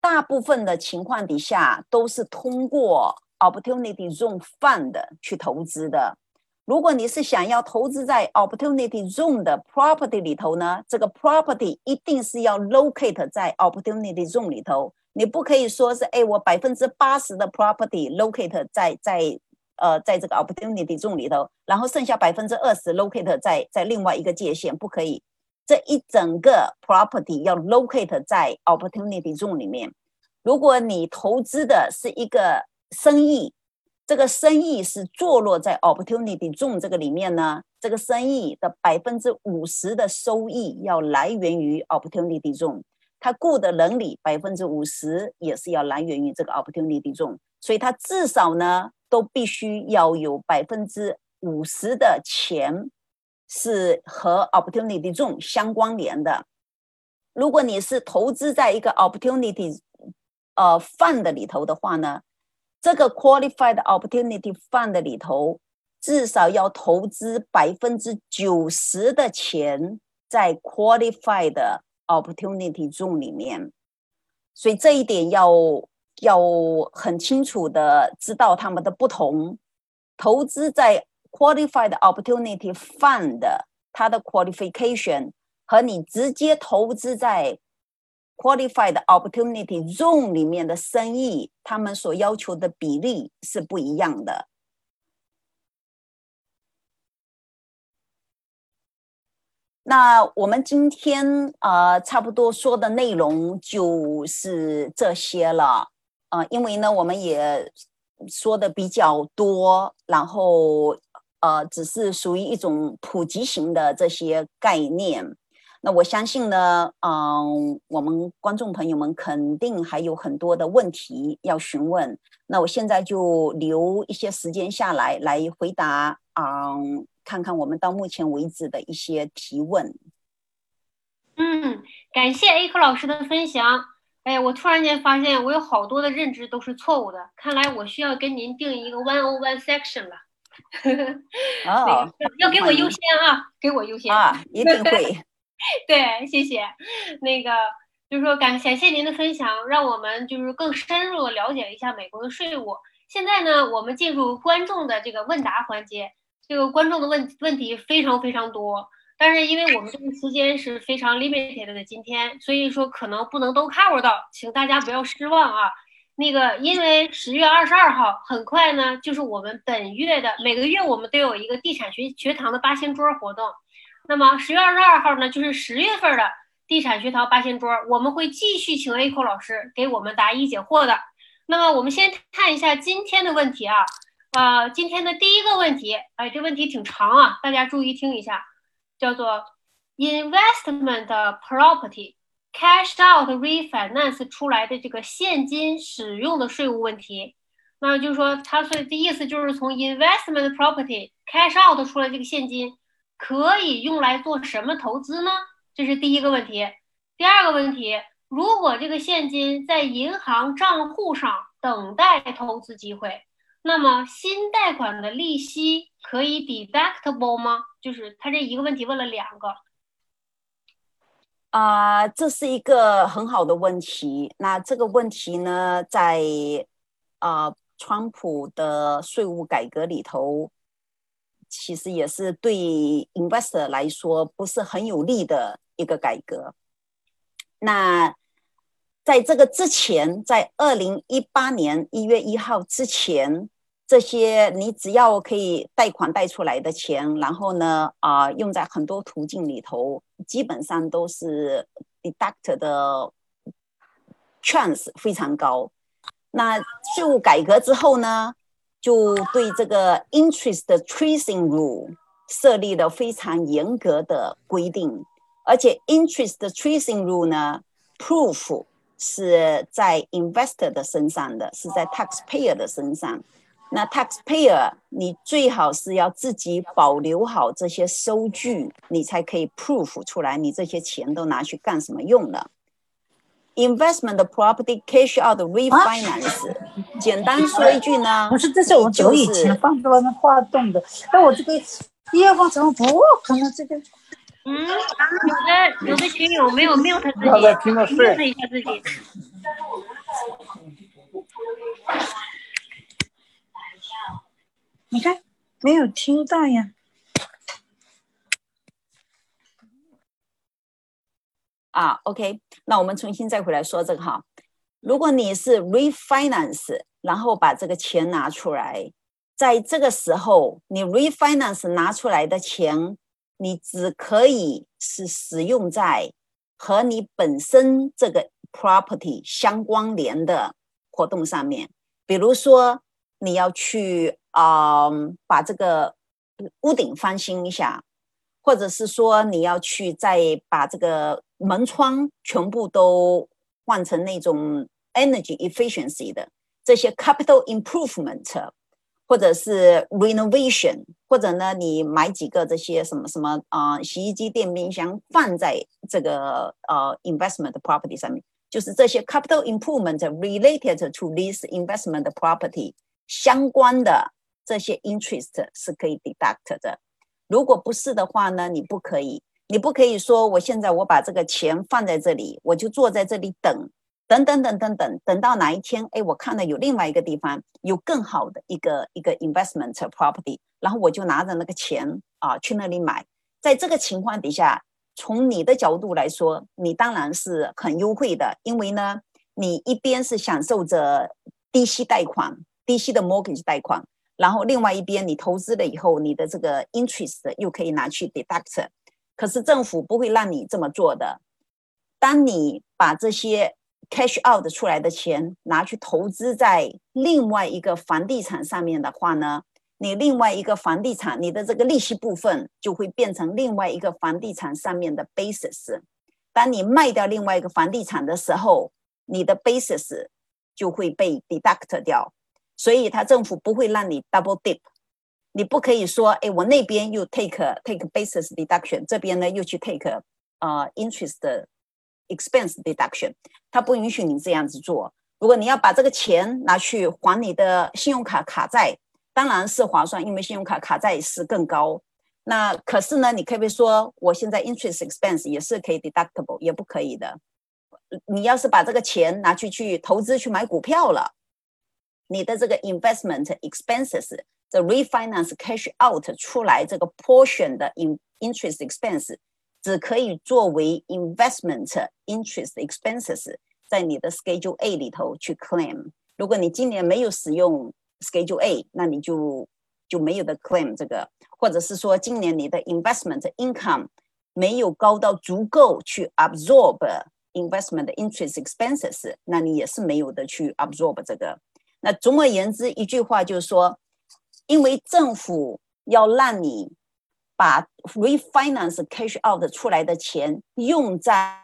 [SPEAKER 2] 大部分的情况底下都是通过 Opportunity Zone Fund 去投资的。如果你是想要投资在 Opportunity Zone 的 property 里头呢，这个 property 一定是要 locate 在 Opportunity Zone 里头。你不可以说是，哎，我百分之八十的 property locate 在在 呃在这个 Opportunity Zone 里头，然后剩下百分之二十 locate 在在另外一个界限，不可以。这一整个 property 要 locate 在 opportunity zone 里面。如果你投资的是一个生意，这个生意是坐落在 opportunity zone 这个里面呢，这个生意的百分之五十的收益要来源于 opportunity zone。他雇的人里百分之五十也是要来源于这个 opportunity zone，所以他至少呢都必须要有百分之五十的钱。是和 opportunity zone 相关联的。如果你是投资在一个 opportunity 呃 fund 里头的话呢，这个 qualified opportunity fund 里头至少要投资百分之九十的钱在 qualified opportunity zone 里面。所以这一点要要很清楚的知道他们的不同。投资在 Qualified Opportunity Fund 它的 qualification 和你直接投资在 Qualified Opportunity Zone 里面的生意，他们所要求的比例是不一样的。那我们今天啊，差不多说的内容就是这些了。啊，因为呢，我们也说的比较多，然后。呃，只是属于一种普及型的这些概念。那我相信呢，嗯，我们观众朋友们肯定还有很多的问题要询问。那我现在就留一些时间下来，来回答，嗯，看看我们到目前为止的一些提问。
[SPEAKER 1] 嗯，感谢 A 科老师的分享。哎，我突然间发现我有好多的认知都是错误的，看来我需要跟您定一个 one on one section 了。
[SPEAKER 2] 哦，
[SPEAKER 1] 要给我优先啊，给我优先
[SPEAKER 2] 啊，一定会。
[SPEAKER 1] 对，谢谢。那个就是说，感感谢您的分享，让我们就是更深入的了解一下美国的税务。现在呢，我们进入观众的这个问答环节。这个观众的问问题非常非常多，但是因为我们这个时间是非常 limited 的，今天，所以说可能不能都 cover 到，请大家不要失望啊。那个，因为十月二十二号很快呢，就是我们本月的每个月我们都有一个地产学学堂的八仙桌活动。那么十月二十二号呢，就是十月份的地产学堂八仙桌，我们会继续请 A 扣老师给我们答疑解惑的。那么我们先看一下今天的问题啊，呃，今天的第一个问题，哎，这问题挺长啊，大家注意听一下，叫做 investment property cash out refinance 出来的这个现金使用的税务问题。那就是说，它所的意思就是从 investment property cash out 出来这个现金。可以用来做什么投资呢？这是第一个问题。第二个问题，如果这个现金在银行账户上等待投资机会，那么新贷款的利息可以 deductible 吗？就是他这一个问题问了两个。
[SPEAKER 2] 啊，这是一个很好的问题。那这个问题呢，在啊，川普的税务改革里头。其实也是对 investor 来说不是很有利的一个改革。那在这个之前，在二零一八年一月一号之前，这些你只要可以贷款贷出来的钱，然后呢，啊，用在很多途径里头，基本上都是 deduct 的 chance 非常高。那税务改革之后呢？就对这个 interest tracing rule 设立了非常严格的规定，而且 interest tracing rule 呢，proof 是在 investor 的身上的，是在 taxpayer 的身上。那 taxpayer 你最好是要自己保留好这些收据，你才可以 proof 出来，你这些钱都拿去干什么用了。investment property cash out refinance，简单说一句呢，
[SPEAKER 3] 不是，这是我久以前放在外面画动的。那我这个一二方怎么不可能这个？
[SPEAKER 1] 嗯，有的有的群友没有 mute 自己，mute 一下自己。
[SPEAKER 3] 你看，没有听到呀。
[SPEAKER 2] 啊，OK，那我们重新再回来说这个哈。如果你是 refinance，然后把这个钱拿出来，在这个时候，你 refinance 拿出来的钱，你只可以是使用在和你本身这个 property 相关联的活动上面。比如说，你要去啊，把这个屋顶翻新一下。或者是说你要去再把这个门窗全部都换成那种 energy efficiency 的这些 capital improvement，或者是 renovation，或者呢你买几个这些什么什么啊洗衣机、电冰箱放在这个呃 investment property 上面，就是这些 capital improvement related to this investment property 相关的这些 interest 是可以 deduct 的。如果不是的话呢，你不可以，你不可以说我现在我把这个钱放在这里，我就坐在这里等，等等等等等，等到哪一天，哎，我看到有另外一个地方有更好的一个一个 investment property，然后我就拿着那个钱啊去那里买。在这个情况底下，从你的角度来说，你当然是很优惠的，因为呢，你一边是享受着低息贷款、低息的 mortgage 贷款。然后另外一边，你投资了以后，你的这个 interest 又可以拿去 deduct，可是政府不会让你这么做的。当你把这些 cash out 出来的钱拿去投资在另外一个房地产上面的话呢，你另外一个房地产，你的这个利息部分就会变成另外一个房地产上面的 basis。当你卖掉另外一个房地产的时候，你的 basis 就会被 deduct 掉。所以，他政府不会让你 double dip，你不可以说，哎，我那边又 take take basis deduction，这边呢又去 take 呃 interest expense deduction，他不允许你这样子做。如果你要把这个钱拿去还你的信用卡卡债，当然是划算，因为信用卡卡债是更高。那可是呢，你可不可以说，我现在 interest expense 也是可以 deductible，也不可以的。你要是把这个钱拿去去投资去买股票了。你的这个 investment expenses the refinance cash out 出来这个 portion 的 in interest expense 只可以作为 investment interest expenses 在你的 Schedule A 里头去 claim。如果你今年没有使用 Schedule A，那你就就没有的 claim 这个，或者是说今年你的 investment income 没有高到足够去 absorb investment interest expenses，那你也是没有的去 absorb 这个。 那总而言之，一句话就是说，因为政府要让你把 refinance cash out 出来的钱用在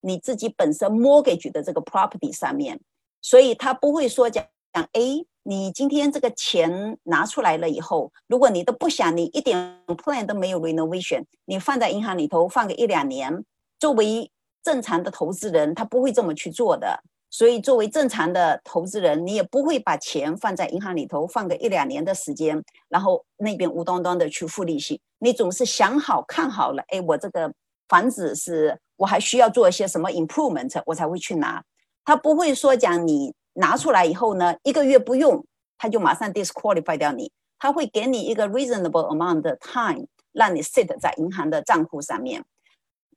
[SPEAKER 2] 你自己本身 mortgage 的这个 property 上面，所以他不会说讲讲，哎，你今天这个钱拿出来了以后，如果你都不想，你一点 plan 都没有 renovation，你放在银行里头放个一两年，作为正常的投资人，他不会这么去做的。所以，作为正常的投资人，你也不会把钱放在银行里头放个一两年的时间，然后那边无端端的去付利息。你总是想好看好了，哎，我这个房子是我还需要做一些什么 improvement，我才会去拿。他不会说讲你拿出来以后呢，一个月不用，他就马上 disqualify 掉你。他会给你一个 reasonable amount 的 time，让你 sit 在银行的账户上面。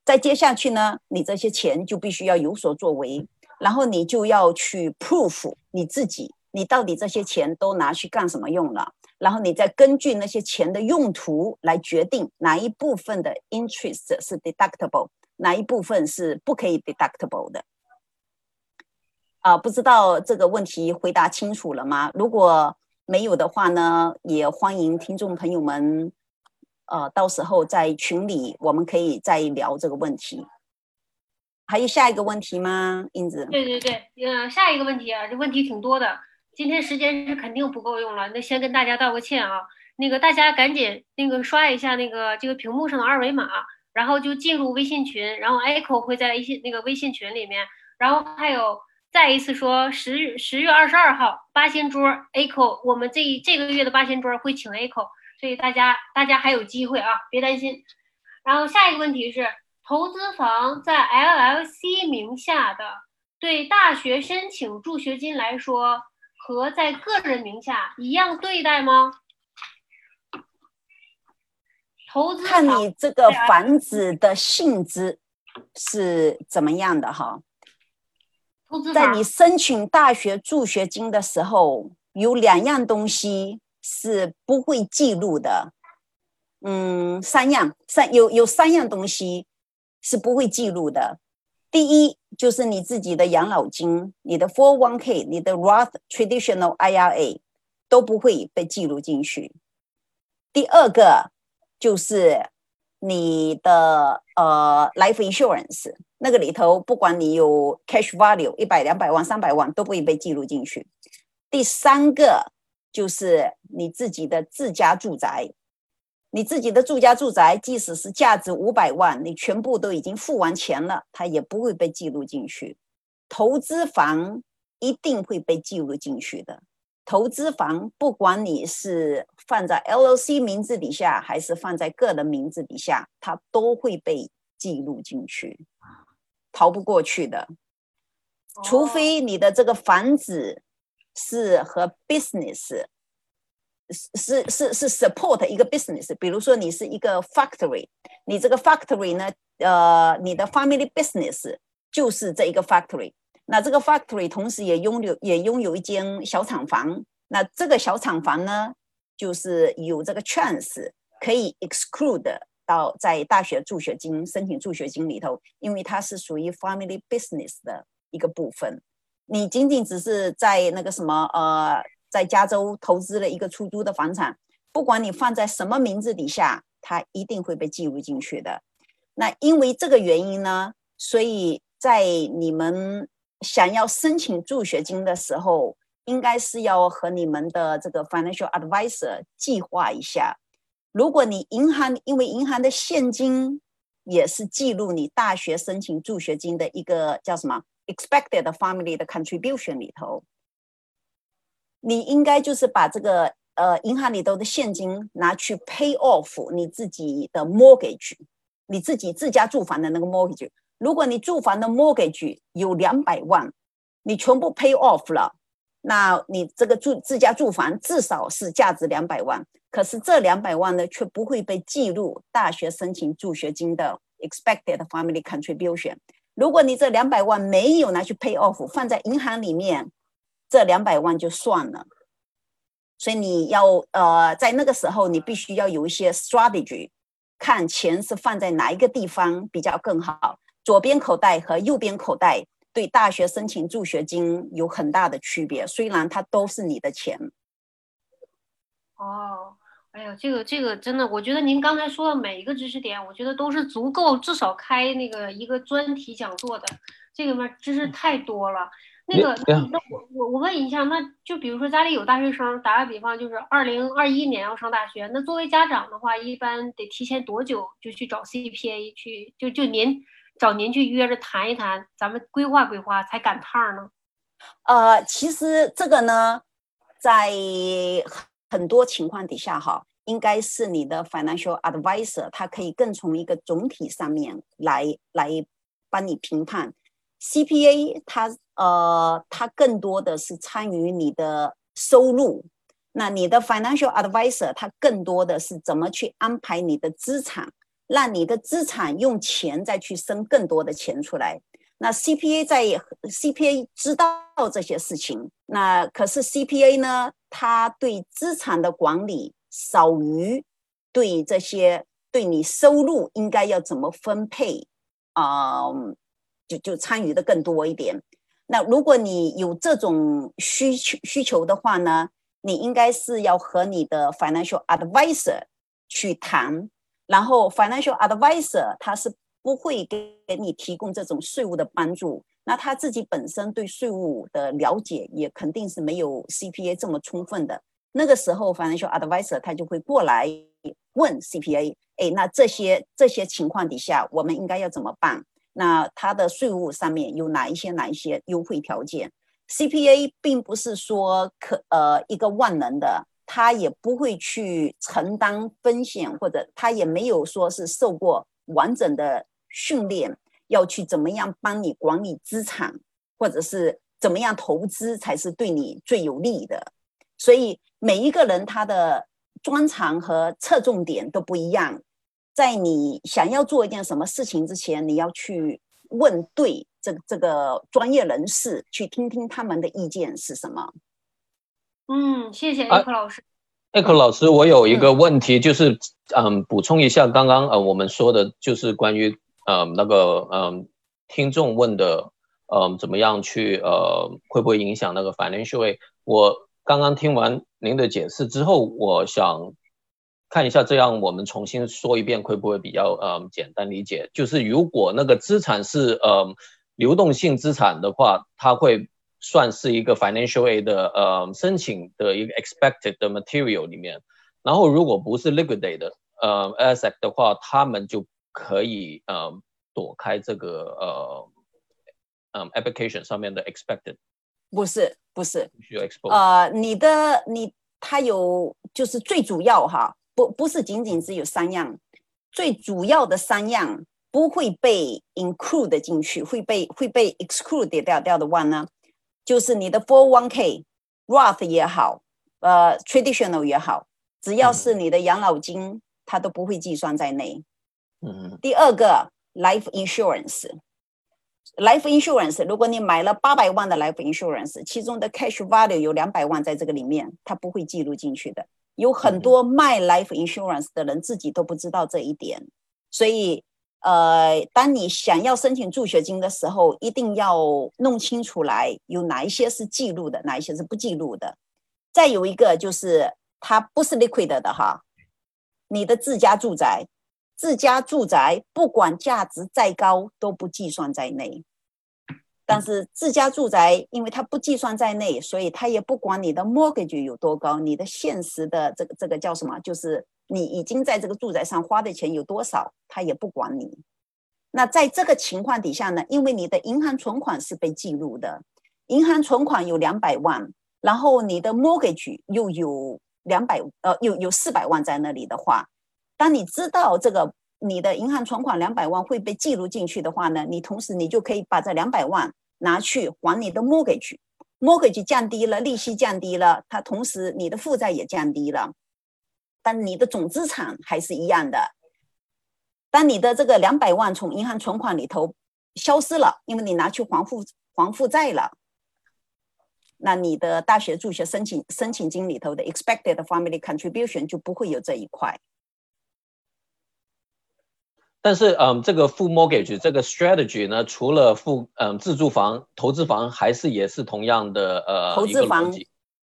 [SPEAKER 2] 再接下去呢，你这些钱就必须要有所作为。然后你就要去 proof 你自己，你到底这些钱都拿去干什么用了？然后你再根据那些钱的用途来决定哪一部分的 interest 是 deductible，哪一部分是不可以 deductible 的。啊，不知道这个问题回答清楚了吗？如果没有的话呢，也欢迎听众朋友们，呃，到时候在群里我们可以再聊这个问题。还有下一个问题吗，英子？
[SPEAKER 1] 对对对，呃，下一个问题啊，这问题挺多的，今天时间是肯定不够用了，那先跟大家道个歉啊。那个大家赶紧那个刷一下那个这个屏幕上的二维码，然后就进入微信群，然后 Echo 会在微信那个微信群里面，然后还有再一次说十十月二十二号八仙桌 Echo，我们这一这个月的八仙桌会请 Echo，所以大家大家还有机会啊，别担心。然后下一个问题是。投资房在 LLC 名下的，对大学申请助学金来说，和在个人名下一样对待吗？投资
[SPEAKER 2] 看你这个房子的性质是怎么样的哈。
[SPEAKER 1] 投资
[SPEAKER 2] 在你申请大学助学金的时候，有两样东西是不会记录的。嗯，三样，三有有三样东西。是不会记录的。第一就是你自己的养老金、你的 401k、你的 Roth Traditional IRA 都不会被记录进去。第二个就是你的呃 Life Insurance，那个里头不管你有 Cash Value 一百、两百万、三百万都不会被记录进去。第三个就是你自己的自家住宅。你自己的住家住宅，即使是价值五百万，你全部都已经付完钱了，它也不会被记录进去。投资房一定会被记录进去的。投资房不管你是放在 LLC 名字底下，还是放在个人名字底下，它都会被记录进去，逃不过去的。除非你的这个房子是和 business。是是是 support 一个 business，比如说你是一个 factory，你这个 factory 呢，呃，你的 family business 就是这一个 factory，那这个 factory 同时也拥有也拥有一间小厂房，那这个小厂房呢，就是有这个 chance 可以 exclude 到在大学助学金申请助学金里头，因为它是属于 family business 的一个部分，你仅仅只是在那个什么呃。在加州投资了一个出租的房产，不管你放在什么名字底下，它一定会被记录进去的。那因为这个原因呢，所以在你们想要申请助学金的时候，应该是要和你们的这个 financial advisor 计划一下。如果你银行因为银行的现金也是记录你大学申请助学金的一个叫什么 expected family 的 contribution 里头。你应该就是把这个呃银行里头的现金拿去 pay off 你自己的 mortgage，你自己自家住房的那个 mortgage。如果你住房的 mortgage 有两百万，你全部 pay off 了，那你这个住自家住房至少是价值两百万，可是这两百万呢却不会被计入大学申请助学金的 expected family contribution。如果你这两百万没有拿去 pay off，放在银行里面，这两百万就算了。所以你要呃，在那个时候，你必须要有一些 strategy，看钱是放在哪一个地方比较更好。左边口袋和右边口袋对大学申请助学金有很大的区别，虽然它都是你的钱。
[SPEAKER 1] 哦，哎呀，这个这个真的，我觉得您刚才说的每一个知识点，我觉得都是足够至少开那个一个专题讲座的。这个面知识太多了。那个，那我我我问一下，那就比如说家里有大学生，打个比方，就是二零二一年要上大学，那作为家长的话，一般得提前多久就去找 CPA 去？就就您找您去约着谈一谈，咱们规划规划才赶趟呢？
[SPEAKER 2] 呃，其实这个呢，在很多情况底下哈，应该是你的 financial advisor，他可以更从一个总体上面来来帮你评判。CPA 它呃，它更多的是参与你的收入，那你的 financial advisor 他更多的是怎么去安排你的资产，让你的资产用钱再去生更多的钱出来。那 CPA 在 CPA 知道这些事情，那可是 CPA 呢，它对资产的管理少于对这些对你收入应该要怎么分配啊，就就参与的更多一点。那如果你有这种需求需求的话呢，你应该是要和你的 financial advisor 去谈，然后 financial advisor 他是不会给给你提供这种税务的帮助，那他自己本身对税务的了解也肯定是没有 CPA 这么充分的。那个时候 financial advisor 他就会过来问 CPA，哎，那这些这些情况底下，我们应该要怎么办？那它的税务上面有哪一些哪一些优惠条件？CPA 并不是说可呃一个万能的，他也不会去承担风险，或者他也没有说是受过完整的训练，要去怎么样帮你管理资产，或者是怎么样投资才是对你最有利的。所以每一个人他的专长和侧重点都不一样。在你想要做一件什么事情之前，你要去问对这这个专业人士，去听听他们的意见是什么。
[SPEAKER 1] 嗯，谢谢艾克老师。
[SPEAKER 4] 艾克老师，我有一个问题，就是嗯，补充一下刚刚呃我们说的，就是关于呃那个嗯听众问的，嗯怎么样去呃会不会影响那个 financial？我刚刚听完您的解释之后，我想。看一下，这样我们重新说一遍，会不会比较呃简单理解？就是如果那个资产是呃流动性资产的话，它会算是一个 financial aid 的呃申请的一个 expected 的 material 里面。然后如果不是 liquidate 呃 asset 的话，他们就可以呃躲开这个呃嗯 application 上面的 expected。
[SPEAKER 2] 不是不是，
[SPEAKER 4] 需要 expose。
[SPEAKER 2] 呃，你的你它有就是最主要哈。不不是仅仅只有三样，最主要的三样不会被 include 进去，会被会被 exclude 掉掉的话呢，就是你的 four one k Roth 也好，呃 traditional 也好，只要是你的养老金，它都不会计算在内。
[SPEAKER 4] 嗯。
[SPEAKER 2] 第二个 life insurance，life insurance，如果你买了八百万的 life insurance，其中的 cash value 有两百万在这个里面，它不会记录进去的。有很多卖 life insurance 的人自己都不知道这一点，所以，呃，当你想要申请助学金的时候，一定要弄清楚来有哪一些是记录的，哪一些是不记录的。再有一个就是它不是 liquid 的哈，你的自家住宅，自家住宅不管价值再高都不计算在内。但是自家住宅，因为它不计算在内，所以它也不管你的 mortgage 有多高，你的现实的这个这个叫什么？就是你已经在这个住宅上花的钱有多少，它也不管你。那在这个情况底下呢，因为你的银行存款是被记录的，银行存款有两百万，然后你的 mortgage 又有两百呃有有四百万在那里的话，当你知道这个。你的银行存款两百万会被记录进去的话呢，你同时你就可以把这两百万拿去还你的 mortgage。mortgage 降低了，利息降低了，它同时你的负债也降低了，但你的总资产还是一样的。当你的这个两百万从银行存款里头消失了，因为你拿去还负还负债了，那你的大学助学申请申请金里头的 expected family contribution 就不会有这一块。
[SPEAKER 4] 但是，嗯，这个付 mortgage 这个 strategy 呢，除了付嗯自住房、投资房，还是也是同样的呃
[SPEAKER 2] 投资房，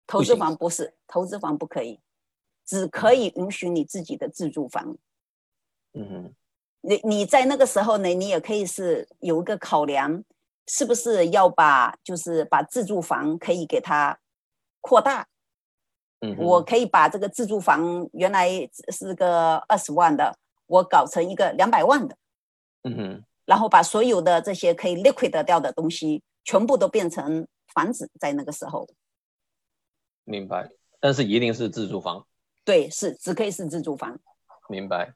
[SPEAKER 2] 投资房不是投资房不可以，只可以允许你自己的自住房。
[SPEAKER 4] 嗯哼，
[SPEAKER 2] 你你在那个时候呢，你也可以是有一个考量，是不是要把就是把自住房可以给它扩大？
[SPEAKER 4] 嗯，
[SPEAKER 2] 我可以把这个自住房原来是个二十万的。我搞成一个两百万的，
[SPEAKER 4] 嗯哼，
[SPEAKER 2] 然后把所有的这些可以 liquid 掉的东西，全部都变成房子，在那个时候，
[SPEAKER 4] 明白。但是一定是自住房，
[SPEAKER 2] 对，是只可以是自住房，
[SPEAKER 4] 明白。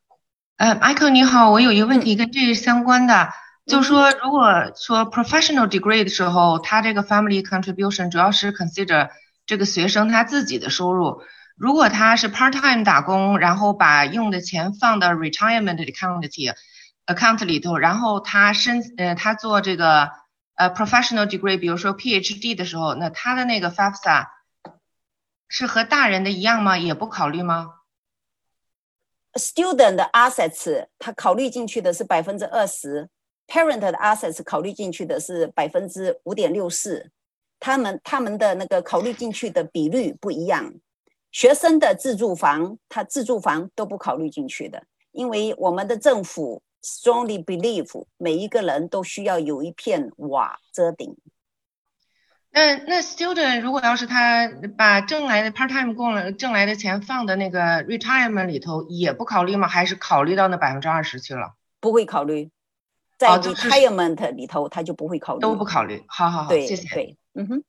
[SPEAKER 5] 呃，Michael 你好，我有一个问题跟这个相关的，就是说，如果说 professional degree 的时候，他这个 family contribution 主要是 consider 这个学生他自己的收入。如果他是 part time 打工，然后把用的钱放到 retirement account account 里头，然后他申呃他做这个呃 professional degree，比如说 PhD 的时候，那他的那个 FAFSA 是和大人的一样吗？也不考虑吗
[SPEAKER 2] ？Student 的 assets 他考虑进去的是百分之二十，parent 的 assets 考虑进去的是百分之五点六四，他们他们的那个考虑进去的比率不一样。学生的自住房，他自住房都不考虑进去的，因为我们的政府 strongly believe 每一个人都需要有一片瓦遮顶。
[SPEAKER 5] 那那 student 如果要是他把挣来的 part time 供了挣来的钱放的那个 retirement 里头，也不考虑吗？还是考虑到那百分之二十去了？
[SPEAKER 2] 不会考虑，在 retirement 里头他就不会考虑，
[SPEAKER 5] 都不考虑。好好好，谢谢。
[SPEAKER 2] 对，嗯哼，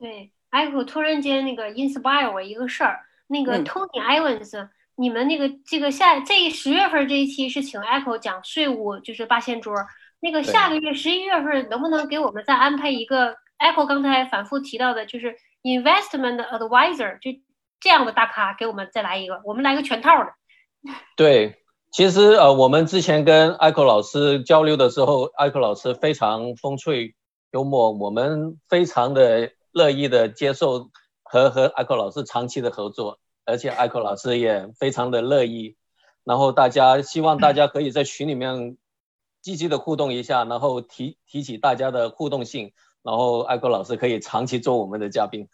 [SPEAKER 1] 对。Echo 突然间那个 inspire 我一个事儿，那个 Tony Evans，你们那个这个下这十月份这一期是请 Echo 讲税务，就是八仙桌。那个下个月十一月份能不能给我们再安排一个 Echo 刚才反复提到的，就是 investment advisor，就这样的大咖给我们再来一个，我们来个全套的。
[SPEAKER 4] 对，其实呃，我们之前跟 Echo 老师交流的时候，Echo 老师非常风趣幽默，我们非常的。乐意的接受和和艾克老师长期的合作，而且艾克老师也非常的乐意。然后大家希望大家可以在群里面积极的互动一下，然后提提起大家的互动性，然后艾克老师可以长期做我们的嘉宾。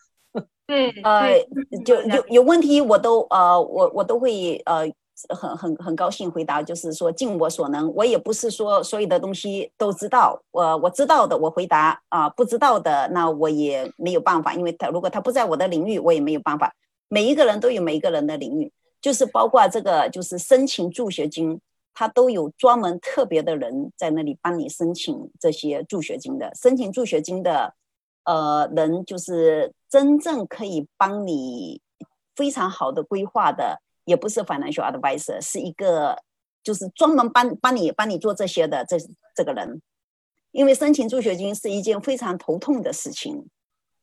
[SPEAKER 1] 对，
[SPEAKER 2] 呃，就有有问题我都呃我我都会呃。很很很高兴回答，就是说尽我所能，我也不是说所有的东西都知道，我我知道的我回答啊，不知道的那我也没有办法，因为他如果他不在我的领域，我也没有办法。每一个人都有每一个人的领域，就是包括这个就是申请助学金，他都有专门特别的人在那里帮你申请这些助学金的。申请助学金的呃人，就是真正可以帮你非常好的规划的。也不是 financial advisor，是一个就是专门帮帮你帮你做这些的这这个人，因为申请助学金是一件非常头痛的事情。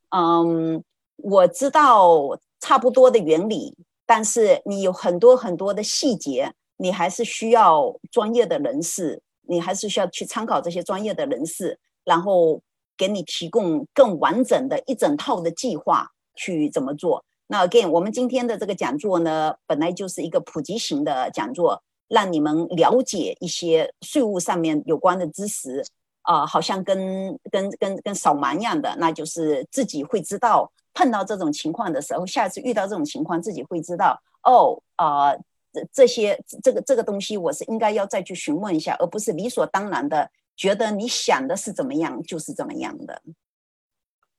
[SPEAKER 2] 嗯，我知道差不多的原理，但是你有很多很多的细节，你还是需要专业的人士，你还是需要去参考这些专业的人士，然后给你提供更完整的一整套的计划去怎么做。那 again，我们今天的这个讲座呢，本来就是一个普及型的讲座，让你们了解一些税务上面有关的知识啊，好像跟跟跟跟扫盲一样的，那就是自己会知道，碰到这种情况的时候，下次遇到这种情况，自己会知道哦啊，这这些这个这个东西，我是应该要再去询问一下，而不是理所当然的觉得你想的是怎么样就是怎么样的。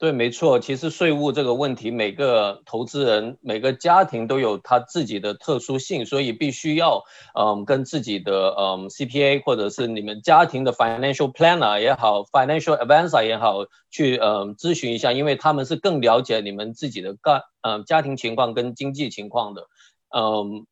[SPEAKER 4] 对，没错。其实税务这个问题，每个投资人、每个家庭都有他自己的特殊性，所以必须要，嗯，跟自己的嗯 CPA 或者是你们家庭的 financial planner 也好，financial advisor 也好，去嗯咨询一下，因为他们是更了解你们自己的干嗯家庭情况跟经济情况的。嗯，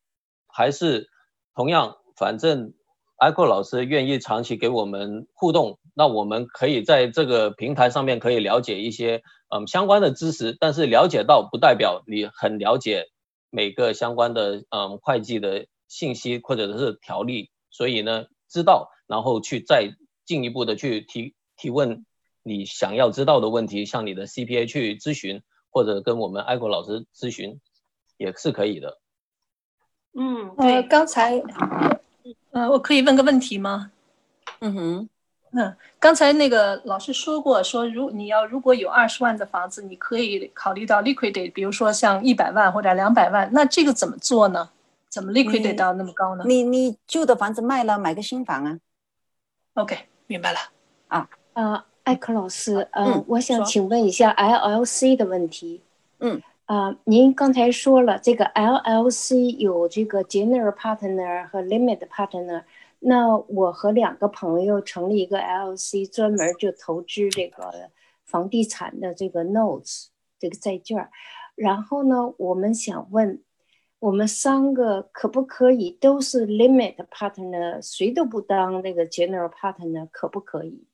[SPEAKER 4] 还是同样，反正。，Echo 老师愿意长期给我们互动，那我们可以在这个平台上面可以了解一些嗯相关的知识，但是了解到不代表你很了解每个相关的嗯会计的信息或者是条例，所以呢，知道然后去再进一步的去提提问你想要知道的问题，向你的 CPA 去咨询，或者跟我们 Echo 老师咨询也是可以的。
[SPEAKER 1] 嗯，
[SPEAKER 6] 呃，刚才，呃，我可以问个问题吗？
[SPEAKER 2] 嗯哼，
[SPEAKER 6] 嗯，刚才那个老师说过，说如你要如果有二十万的房子，你可以考虑到 liquidate，比如说像一百万或者两百万，那这个怎么做呢？怎么 liquidate
[SPEAKER 2] 你
[SPEAKER 6] 到那么高呢
[SPEAKER 2] 你你旧的房子卖了，买个新房啊。
[SPEAKER 6] ？OK，明白了。
[SPEAKER 7] 啊啊，艾克老师，
[SPEAKER 2] 嗯
[SPEAKER 7] 嗯，我想请问一下 LLC 的问题。
[SPEAKER 2] 嗯，
[SPEAKER 7] 啊，您刚才说了这个 LLC 有这个 general partner 和 limit partner，那我和两个朋友成立一个 LLC，专门就投资这个房地产的这个 notes 这个债券，然后呢，我们想问。我们三个可不可以都是 limit partner，谁都不当那个 general partner，可不可以？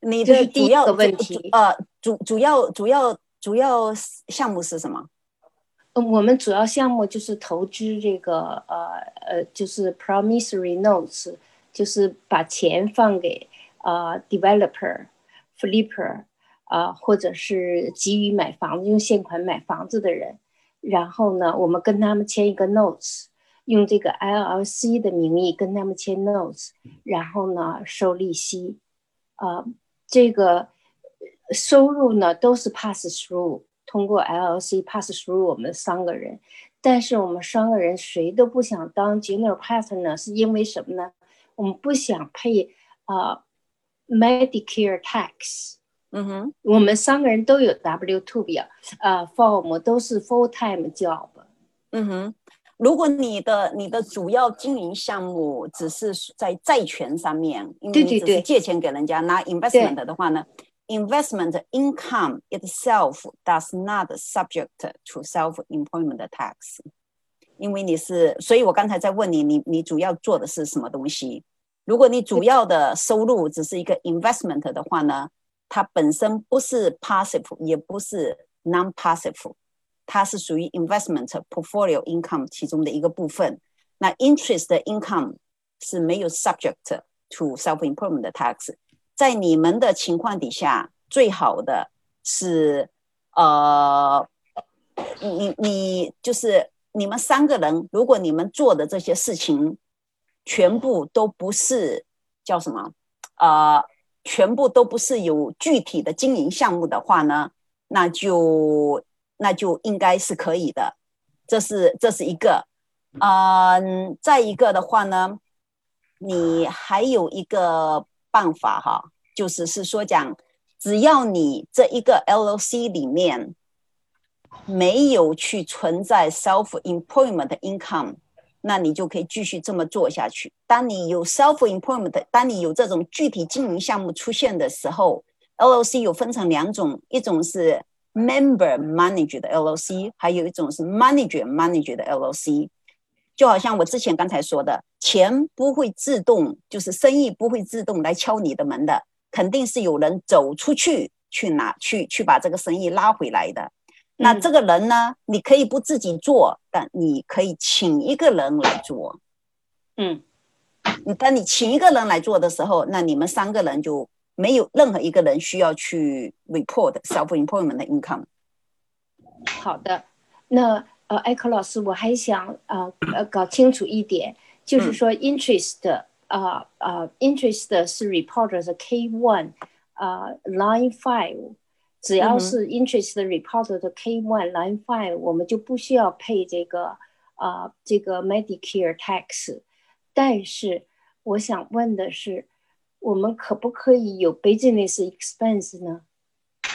[SPEAKER 2] 你
[SPEAKER 7] 这是第一
[SPEAKER 2] 的主要主
[SPEAKER 7] 个问题
[SPEAKER 2] 主呃主主要主要主要项目是什么？
[SPEAKER 7] 呃我们主要项目就是投资这个呃呃，就是 promissory notes，就是把钱放给呃 developer、flipper 啊、或者是急于买房子用现款买房子的人，然后呢，我们跟他们签一个 notes，用这个 LLC 的名义跟他们签 notes，然后呢收利息，啊、这个收入呢都是 pass through，通过 LLC pass through 我们三个人，但是我们三个人谁都不想当 general partner，是因为什么呢？我们不想配啊、Medicare tax。
[SPEAKER 2] 嗯哼，
[SPEAKER 7] 我们三个人都有 W two 表，呃，form 都是 full time job。
[SPEAKER 2] 嗯哼。如果你的你的主要经营项目只是在债权上面，因为你只是
[SPEAKER 7] 对对对
[SPEAKER 2] 借钱给人家拿 investment 的话呢 ，investment income itself does not subject to self-employment tax。因为你是，所以我刚才在问你，你你主要做的是什么东西？如果你主要的收入只是一个 investment 的话呢，它本身不是 passive，也不是 non-passive，它是属于 investment portfolio income 其中的一个部分。那 interest income 是没有 subject to self-employment tax。 在你们的情况底下，最好的是呃，你你你就是你们三个人，如果你们做的这些事情全部都不是叫什么呃，全部都不是有具体的经营项目的话呢，那就那就应该是可以的。这是这是一个，嗯，再一个的话呢，你还有一个办法哈，就是是说讲，只要你这一个 LOC 里面没有去存在 self-employment income，那你就可以继续这么做下去。当你有 self-employment，当你有这种具体经营项目出现的时候，LOC 有分成两种，一种是 member manager 的 LOC，还有一种是 manager manager 的 LOC。就好像我之前刚才说的，钱不会自动，就是生意不会自动来敲你的门的，肯定是有人走出去去拿去去把这个生意拉回来的。那
[SPEAKER 7] 嗯
[SPEAKER 2] 这个人呢，你可以不自己做，但你可以请一个人来做。
[SPEAKER 7] 嗯，
[SPEAKER 2] 你当你请一个人来做的时候，那你们三个人就没有任何一个人需要去 report self-employment 的 income。
[SPEAKER 7] 好的。那呃，艾克老师，我还想呃呃搞清楚一点，就是
[SPEAKER 2] 嗯
[SPEAKER 7] 说 interest 啊啊 interest 是 report 的 K one 啊 line five，只要是 interest reporter 的 K one line five，我们就不需要配这个啊这个 Medicare tax。但是我想问的是，我们可不可以有 business expense 呢？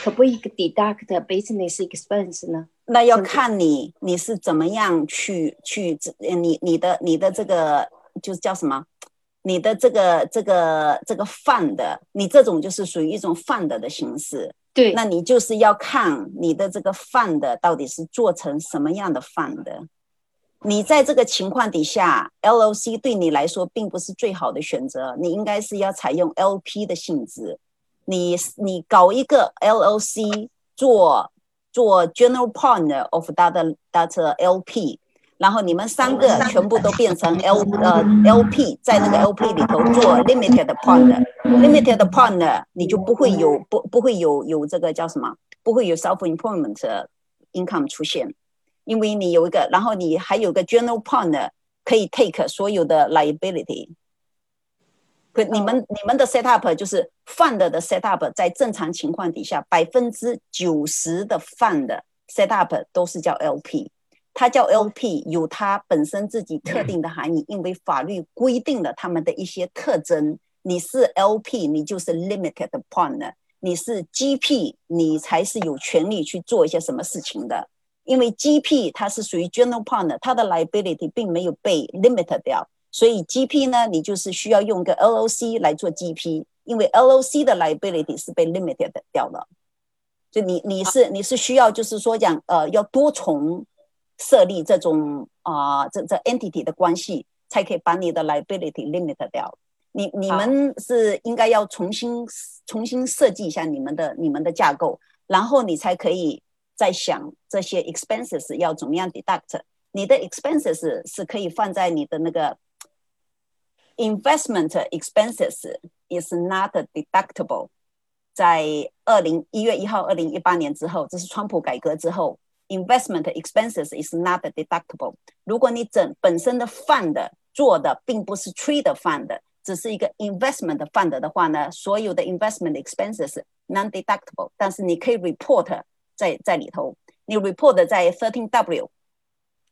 [SPEAKER 7] 可不可以 deduct business expense 呢？
[SPEAKER 2] 那要看你你是怎么样去去呃你你的你的这个就是叫什么？你的这个这个这个 fund，你这种就是属于一种 fund 的形式。
[SPEAKER 7] 对，
[SPEAKER 2] 那你就是要看你的这个 fund 到底是做成什么样的 fund。你在这个情况底下，LOC 对你来说并不是最好的选择，你应该是要采用 LP 的性质。你你搞一个 LLC 做做 general partner of that that LP，然后你们三个全部都变成 L 呃 LP，在那个 LP 里头做 limited partner，limited partner 你就不会有不不会有有这个叫什么，不会有 self employment income 出现，因为你有一个，然后你还有个 general partner 可以 take 所有的 liability。可你们你们的 set up 就是 fund 的 set up，在正常情况底下，百分之九十的 fund set up 都是叫 LP，它叫 LP 有它本身自己特定的含义，因为法律规定了他们的一些特征。你是 LP，你就是 limited partner；你是 GP，你才是有权利去做一些什么事情的。因为 GP 它是属于 general partner，它的 liability 并没有被 limited 掉。所以 GP 呢，你就是需要用个 LOC 来做 GP，因为 LOC 的 liability 是被 limited 掉了。就你你是你是需要就是说讲呃要多重设立这种啊这这 entity 的关系，才可以把你的 liability limit 掉。你你们是应该要重新重新设计一下你们的你们的架构，然后你才可以再想这些 expenses 要怎么样 deduct。你的 expenses 是可以放在你的那个。Investment expenses is not deductible。在二零一月一号，二零一八年之后，这是川普改革之后，investment expenses is not deductible。如果你整本身的 fund 做的并不是 trade fund，只是一个 investment fund 的话呢，所有的 investment expenses non deductible。但是你可以 report 在在里头，你 report 在 thirteen W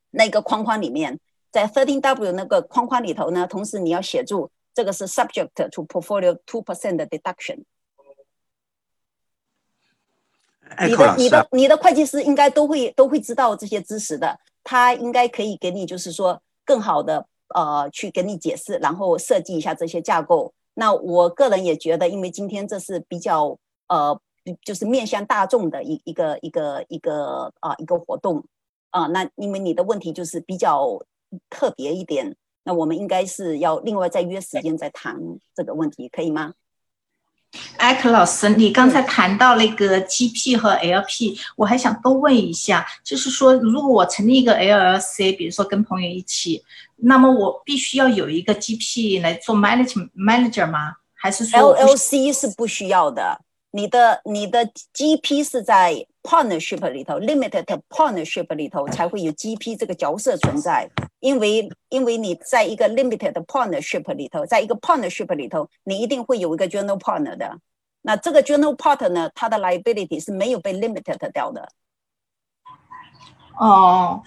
[SPEAKER 2] 那个框框里面。 在 thirteen W 那个框框里头呢，同时你要写住这个是 subject to portfolio two percent 的 deduction。你的你的你的会计师应该都会都会知道这些知识的，他应该可以给你就是说更好的呃去给你解释，然后设计一下这些架构。那我个人也觉得，因为今天这是比较呃就是面向大众的一一个一个一个啊一个活动啊，那因为你的问题就是比较。特别一点，那我们应该是要另外再约时间再谈这个问题，可以吗？
[SPEAKER 8] 艾克老师，你刚才谈到那个 GP 和 LP，我还想多问一下，就是说，如果我成立一个 LLC，比如说跟朋友一起，那么我必须要有一个 GP 来做 management manager 吗？还是说
[SPEAKER 2] LLC 是不需要的？你的你的 GP 是在 partnership 里头，limited partnership 里头才会有 GP 这个角色存在。因为因为你在一个 limited partnership 里头，在一个 partnership 里头，你一定会有一个 general partner 的。那这个 general partner 呢，它的 liability 是没有被 limited 掉的。
[SPEAKER 8] 哦。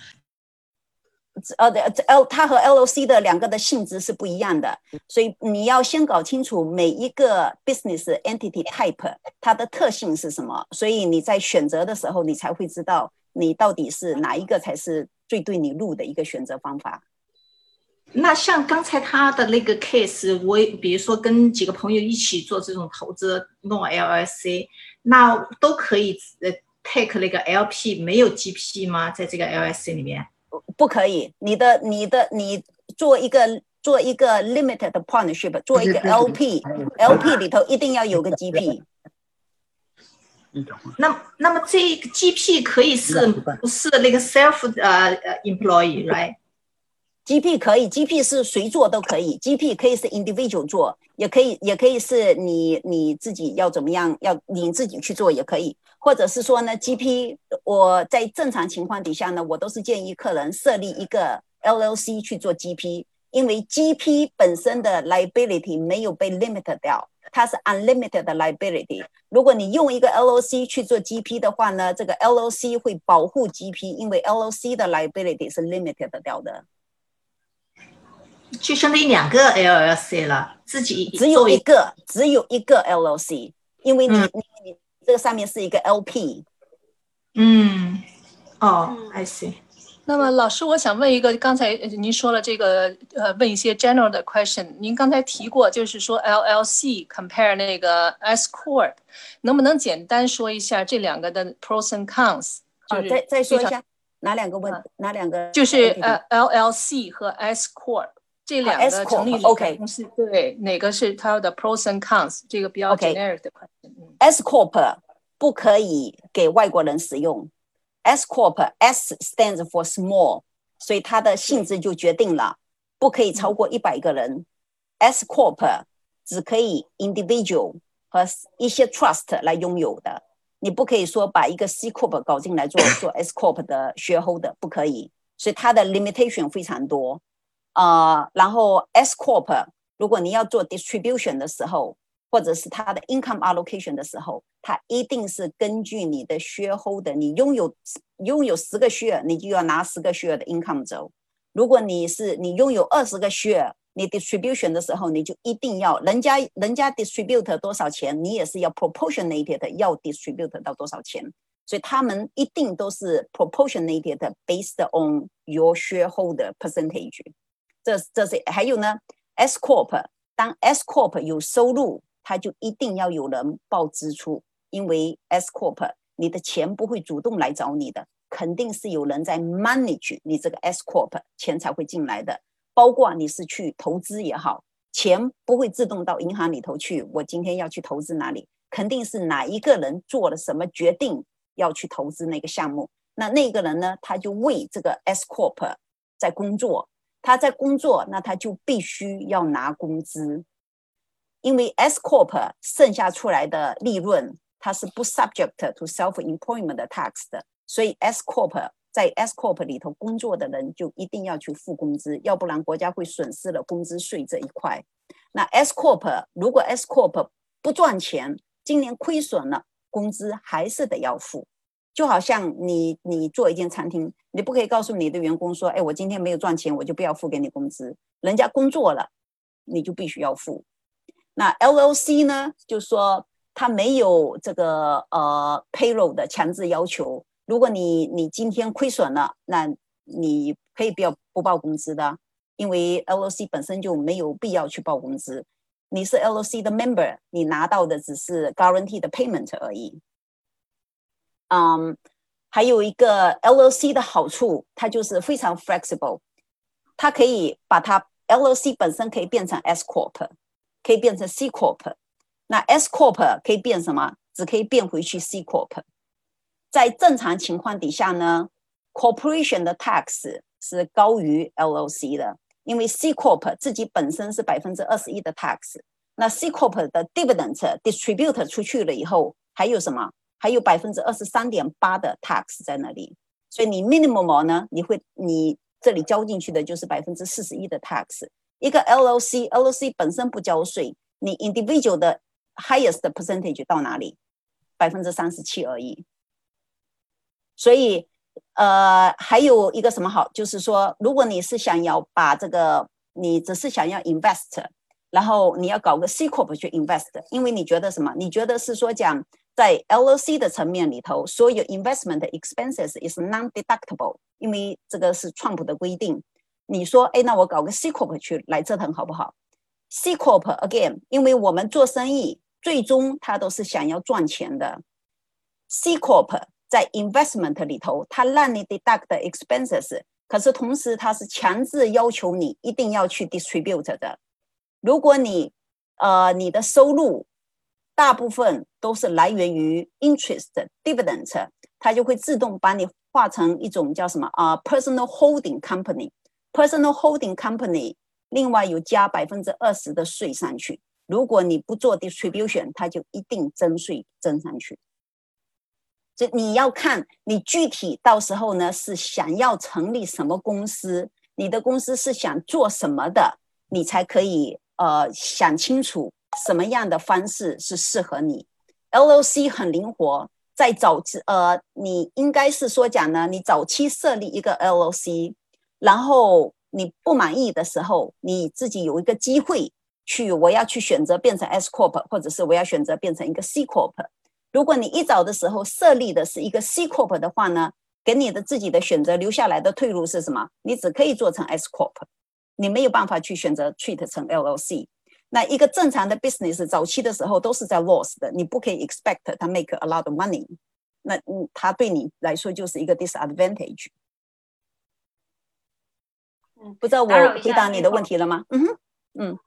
[SPEAKER 2] 呃，这 L 它和 LOC 的两个的性质是不一样的，所以你要先搞清楚每一个 business entity type 它的特性是什么，所以你在选择的时候，你才会知道你到底是哪一个才是最对你路的一个选择方法。
[SPEAKER 8] 那像刚才他的那个 case，我比如说跟几个朋友一起做这种投资弄 LLC，那都可以呃 take 那个 LP 没有 GP 吗？在这个 LLC 里面？
[SPEAKER 2] 不可以，你的你的你做一个做一个 limited partnership，做一个 LP，LP 里头一定要有个 GP。
[SPEAKER 8] 那那么这个 GP 可以是不是那个 self 呃呃 employee，right？GP
[SPEAKER 2] 可以，GP 是谁做都可以，GP 可以是 individual 做，也可以也可以是你你自己要怎么样，要你自己去做也可以。或者是说呢，GP，我在正常情况底下呢，我都是建议客人设立一个 LLC 去做 GP，因为 GP 本身的 liability 没有被 limit 掉，它是 unlimited 的 liability。如果你用一个 LLC 去做 GP 的话呢，这个 LLC 会保护 GP，因为 LLC 的 liability 是 limited 掉的。
[SPEAKER 8] 就相当于两个 LLC 了，自己
[SPEAKER 2] 只有一个，只有一个 LLC，因为你你。这个上面是一个 LP，
[SPEAKER 8] 嗯，哦，I see。
[SPEAKER 6] 那么老师，我想问一个，刚才您说了这个，呃，问一些 general 的 question。您刚才提过，就是说 LLC compare 那个 S corp，能不能简单说一下这两个的 pros and cons？
[SPEAKER 2] 啊，再再说一下，哪两个问？哪两个？
[SPEAKER 6] 就是呃，LLC 和 S corp 这两个成立
[SPEAKER 2] OK
[SPEAKER 6] 公司，对，哪个是它的 pros and cons？这个比较 generic 的
[SPEAKER 2] S corp 不可以给外国人使用。S corp S stands for small，所以它的性质就决定了不可以超过一百个人。S corp 只可以 individual 和一些 trust 来拥有的，你不可以说把一个 C corp 搞进来做做 S corp 的 shareholder，不可以。所以它的 limitation 非常多。啊，然后 S corp 如果你要做 distribution 的时候，或者是它的 income allocation 的时候，它一定是根据你的 shareholder，你拥有拥有十个 share，你就要拿十个 share 的 income 走。如果你是你拥有二十个 share，你 distribution 的时候，你就一定要人家人家 distribute 多少钱，你也是要 proportionated 要 distribute 到多少钱。所以他们一定都是 proportionated based on your shareholder percentage。 这这是还有呢，S corp 当 S corp 有收入，它就一定要有人报支出，因为 S corp 你的钱不会主动来找你的，肯定是有人在 manage 你这个 S corp 钱才会进来的。包括你是去投资也好，钱不会自动到银行里头去。我今天要去投资哪里，肯定是哪一个人做了什么决定要去投资那个项目。那那个人呢，他就为这个 S corp 在工作。他在工作，那他就必须要拿工资，因为 S corp 剩下出来的利润，它是不 subject to self employment tax 的，所以 S corp 在 S corp 里头工作的人就一定要去付工资，要不然国家会损失了工资税这一块。那 S corp 如果 S corp 不赚钱，今年亏损了，工资还是得要付。就好像你你做一间餐厅，你不可以告诉你的员工说，哎，我今天没有赚钱，我就不要付给你工资。人家工作了，你就必须要付。那 LOC 呢，就说他没有这个呃 payroll 的强制要求。如果你你今天亏损了，那你可以不要不报工资的，因为 LOC 本身就没有必要去报工资。你是 LOC 的 member，你拿到的只是 guarantee 的 payment 而已。嗯，还有一个 LLC 的好处，它就是非常 flexible，它可以把它 LLC 本身可以变成 S corp，可以变成 C corp。那 S corp 可以变什么？只可以变回去 C corp。在正常情况底下呢，corporation 的 tax 是高于 LLC 的，因为 C corp 自己本身是百分之二十一的 tax，那 C corp 的 dividend distribute 出去了以后，还有什么？还有百分之二十三点八的 tax 在那里，所以你 minimum 呢，你会你这里交进去的就是百分之四十一的 tax。一个 LOC，LOC 本身不交税，你 individual 的 highest percentage 到哪里？百分之三十七而已。所以，呃，还有一个什么好，就是说，如果你是想要把这个，你只是想要 invest，然后你要搞个 C corp 去 invest，因为你觉得什么？你觉得是说讲。在 LLC 的层面里头，所有 investment expenses is non-deductible，因为这个是川普的规定。你说，哎，那我搞个 C corp 去来折腾好不好？C corp again，因为我们做生意，最终它都是想要赚钱的。C corp 在 investment 里头，它让你 deduct expenses，可是同时它是强制要求你一定要去 distribute 的。如果你呃你的收入 大部分都是来源于 interest dividend，它就会自动把你化成一种叫什么啊？personal holding company，personal holding company，另外有加百分之二十的税上去。如果你不做 distribution，它就一定征税征上去。这你要看你具体到时候呢是想要成立什么公司，你的公司是想做什么的，你才可以呃想清楚。什么样的方式是适合你？LOC 很灵活，在早期，呃，你应该是说讲呢，你早期设立一个 LOC，然后你不满意的时候，你自己有一个机会去，我要去选择变成 S corp，或者是我要选择变成一个 C corp。如果你一早的时候设立的是一个 C corp 的话呢，给你的自己的选择留下来的退路是什么？你只可以做成 S corp，你没有办法去选择 treat 成 LOC。那一个正常的 business 早期的时候都是在 loss 的，你不可以 expect 它 make a lot of money。那嗯，它对你来说就是一个 disadvantage。
[SPEAKER 1] 嗯，
[SPEAKER 2] 不知道我回答你的问题了吗？嗯哼，嗯。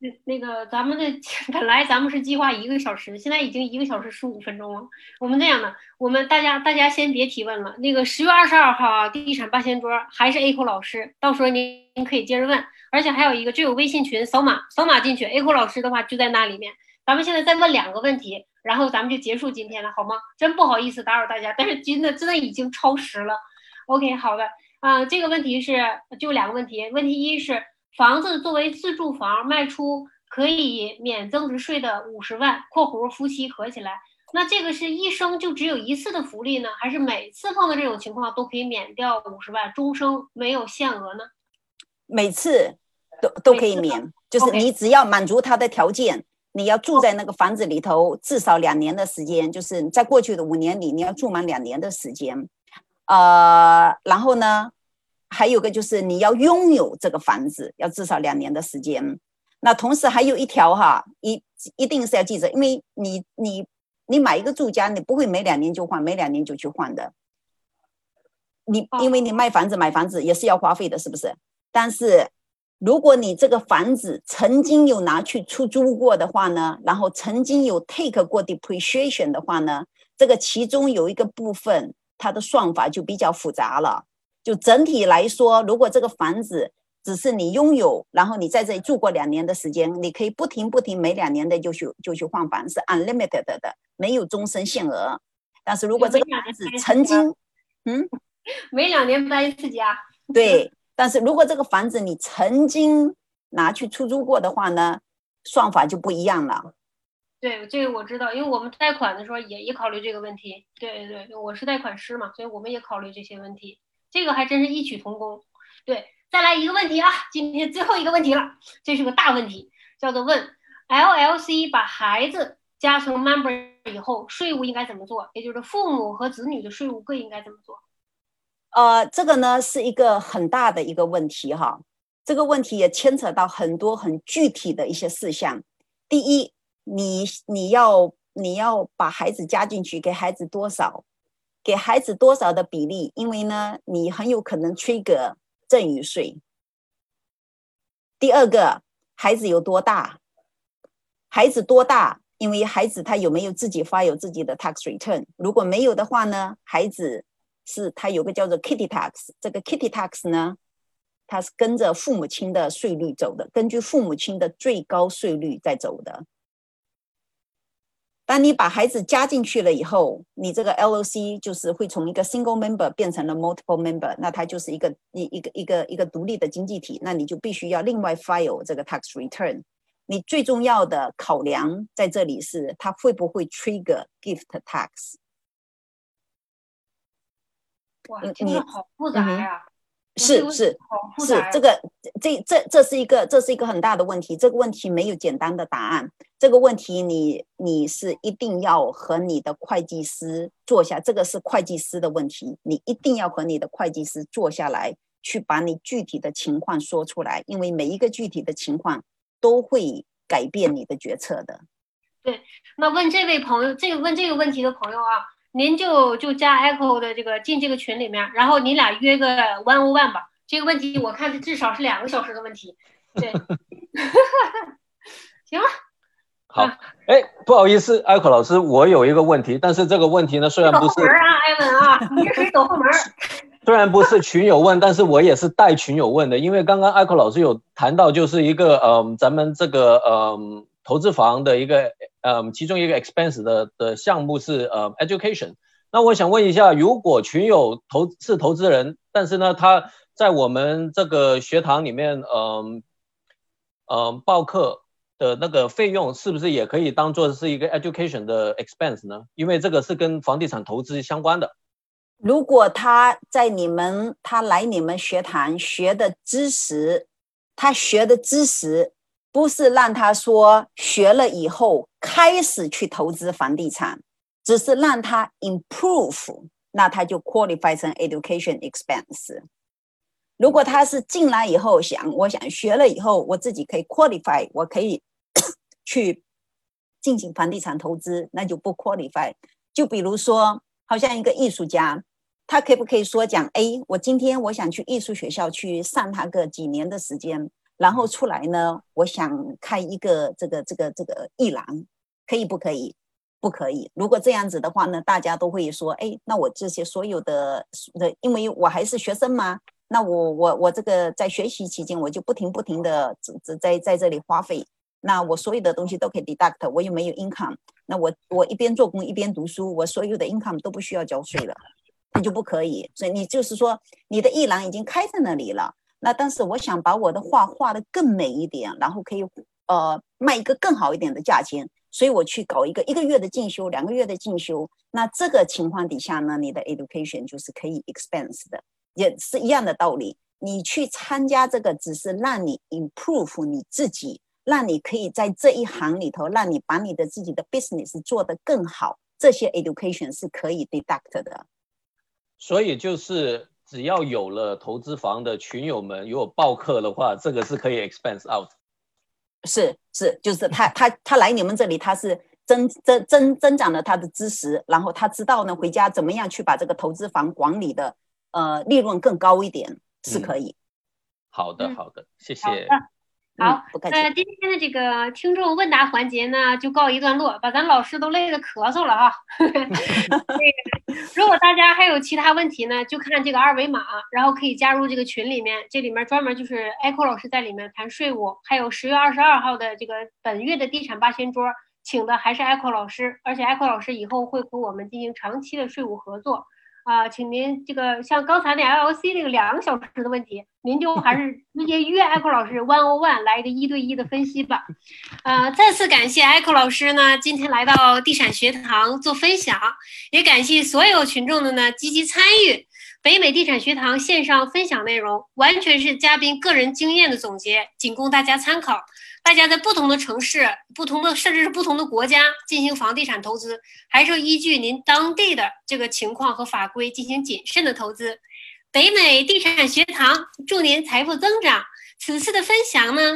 [SPEAKER 1] 那那个咱们的 本来咱们是计划一个小时，现在已经一个小时十五分钟了。我们这样的，我们大家大家先别提问了。那个十月二十二号啊，地产八仙桌还是 A 口老师，到时候您您可以接着问。而且还有一个，这有微信群，扫码扫码进去，A 口老师的话就在那里面。咱们现在再问两个问题，然后咱们就结束今天了，好吗？真不好意思打扰大家，但是真的真的已经超时了。OK，好的。啊、这个问题是就两个问题，问题一是房子作为自住房卖出可以免增值税的五十万（括弧夫妻合起来），那这个是一生就只有一次的福利呢，还是每次碰到这种情况都可以免掉五十万，终生没有限额呢？
[SPEAKER 2] 每次都都可以免，就是你只要满足他的条件，你要住在那个房子里头至少两年的时间，就是在过去的五年里你要住满两年的时间，呃，然后呢，还有个就是你要拥有这个房子，要至少两年的时间。那同时还有一条哈，一一定是要记着，因为你你你买一个住家，你不会每两年就换，每两年就去换的。你因为你卖房子买房子也是要花费的，是不是？但是如果你这个房子曾经有拿去出租过的话呢，然后曾经有 take 过 depreciation 的话呢，这个其中有一个部分它的算法就比较复杂了。就整体来说，如果这个房子只是你拥有，然后你在这里住过两年的时间，你可以不停不停每两年的就去就去换房，是 unlimited 的，没有终身限额。但是如果这个房子曾经，嗯，
[SPEAKER 1] 每两年搬一次家。
[SPEAKER 2] 对，但是如果这个房子你曾经拿去出租过的话呢，算法就不一样了。
[SPEAKER 1] 对，这个我知道，因为我们贷款的时候也也考虑这个问题。对对对，我是贷款师嘛，所以我们也考虑这些问题。这个还真是异曲同工。对，再来一个问题啊，今天最后一个问题了，这是个大问题，叫做问 LLC 把孩子加成 member 以后，税务应该怎么做？也就是父母和子女的税务各应该怎么做？
[SPEAKER 2] 呃，这个呢是一个很大的一个问题哈，这个问题也牵扯到很多很具体的一些事项。第一，你你要你要把孩子加进去，给孩子多少，给孩子多少的比例，因为呢，你很有可能 trigger 赠与税。第二个，孩子有多大？孩子多大？因为孩子他有没有自己发有自己的 tax return？如果没有的话呢，孩子是他有个叫做 kitty tax，这个 kitty tax 呢，它是跟着父母亲的税率走的，根据父母亲的最高税率在走的。当你把孩子加进去了以后，你这个 LOC 就是会从一个 single member 变成了 multiple member，那它就是一个一一个一个一个独立的经济体，那你就必须要另外 file 这个 tax return。你最重要的考量在这里是它会不会 trigger gift tax。
[SPEAKER 1] 哇
[SPEAKER 2] 嗯，你
[SPEAKER 1] 听着好复杂呀、
[SPEAKER 2] 是是是这个这这这是一个这是一个很大的问题，这个问题没有简单的答案。这个问题你你是一定要和你的会计师坐下，这个是会计师的问题，你一定要和你的会计师坐下来，去把你具体的情况说出来，因为每一个具体的情况都会改变你的决策的。
[SPEAKER 1] 对那问这位朋友，这个问这个问题的朋友啊，您就就加 Echo 的这个进这个群里面，然后你俩约个 one on one 吧。这个问题我看是至少是两个小时的问题。对，行了，
[SPEAKER 4] 好
[SPEAKER 1] 啊，
[SPEAKER 4] 哎，不好意思，，Echo 老师，我有一个问题，但是这个问题呢，虽然不是
[SPEAKER 1] 后门啊，艾文啊，你这谁走后门？
[SPEAKER 4] 虽然不是群友问，但是我也是带群友问的，因为刚刚艾克老师有谈到，就是一个嗯，咱们这个嗯投资房的一个嗯其中一个 expense 的的项目是呃 education。那我想问一下，如果群友投是投资人，但是呢他在我们这个学堂里面嗯嗯报课的那个费用，是不是也可以当做是一个 education 的 expense 呢？因为这个是跟房地产投资相关的。
[SPEAKER 2] 如果他在你们他来你们学堂学的知识，他学的知识不是让他说学了以后开始去投资房地产，只是让他 improve，那他就 qualify 成 education expense。如果他是进来以后想，我想学了以后我自己可以 qualify，我可以 去进行房地产投资，那就不 qualify。就比如说，好像一个艺术家，他可不可以说讲？哎，我今天我想去艺术学校去上他个几年的时间，然后出来呢，我想开一个这个这个这个艺廊，可以不可以？不可以。如果这样子的话呢，大家都会说，哎，那我这些所有的的，因为我还是学生嘛，那我我我这个在学习期间，我就不停不停的在在在这里花费，那我所有的东西都可以 deduct，我又没有 income，那我我一边做工一边读书，我所有的 income 都不需要交税了。那就不可以，所以你就是说，你的艺廊已经开在那里了。那但是我想把我的画画的更美一点，然后可以呃卖一个更好一点的价钱，所以我去搞一个一个月的进修，两个月的进修。那这个情况底下呢，你的 education 就是可以 expense 的，也是一样的道理。你去参加这个，只是让你 improve 你自己，让你可以在这一行里头，让你把你的自己的 business 做得更好。这些 education 是可以 deduct 的。
[SPEAKER 4] 所以就是只要有了投资房的群友们，如果报课的话，这个是可以 expense out。
[SPEAKER 2] 是是，就是他他他来你们这里，他是增增增增长了他的知识，然后他知道呢，回家怎么样去把这个投资房管理的呃利润更高一点是可以。
[SPEAKER 4] 好的好的，谢谢。
[SPEAKER 1] 好，那今天的这个听众问答环节呢，就告一段落，把咱老师都累得咳嗽了哈。那个，如果大家还有其他问题呢，就看这个二维码，然后可以加入这个群里面，这里面专门就是 Echo 老师在里面谈税务，还有十月二十二号的这个本月的地产八仙桌，请的还是 Echo 老师，而且 Echo 老师以后会和我们进行长期的税务合作。啊，请您这个像刚才那 LLC 这个两个小时的问题，您就还是直接约 Echo 老师 One on One 来一个一对一的分析吧。呃，再次感谢 Echo 老师呢，今天来到地产学堂做分享，也感谢所有群众的呢积极参与。北美地产学堂线上分享内容完全是嘉宾个人经验的总结，仅供大家参考。大家在不同的城市、不同的甚至是不同的国家进行房地产投资，还是依据您当地的这个情况和法规进行谨慎的投资。北美地产学堂祝您财富增长。此次的分享呢，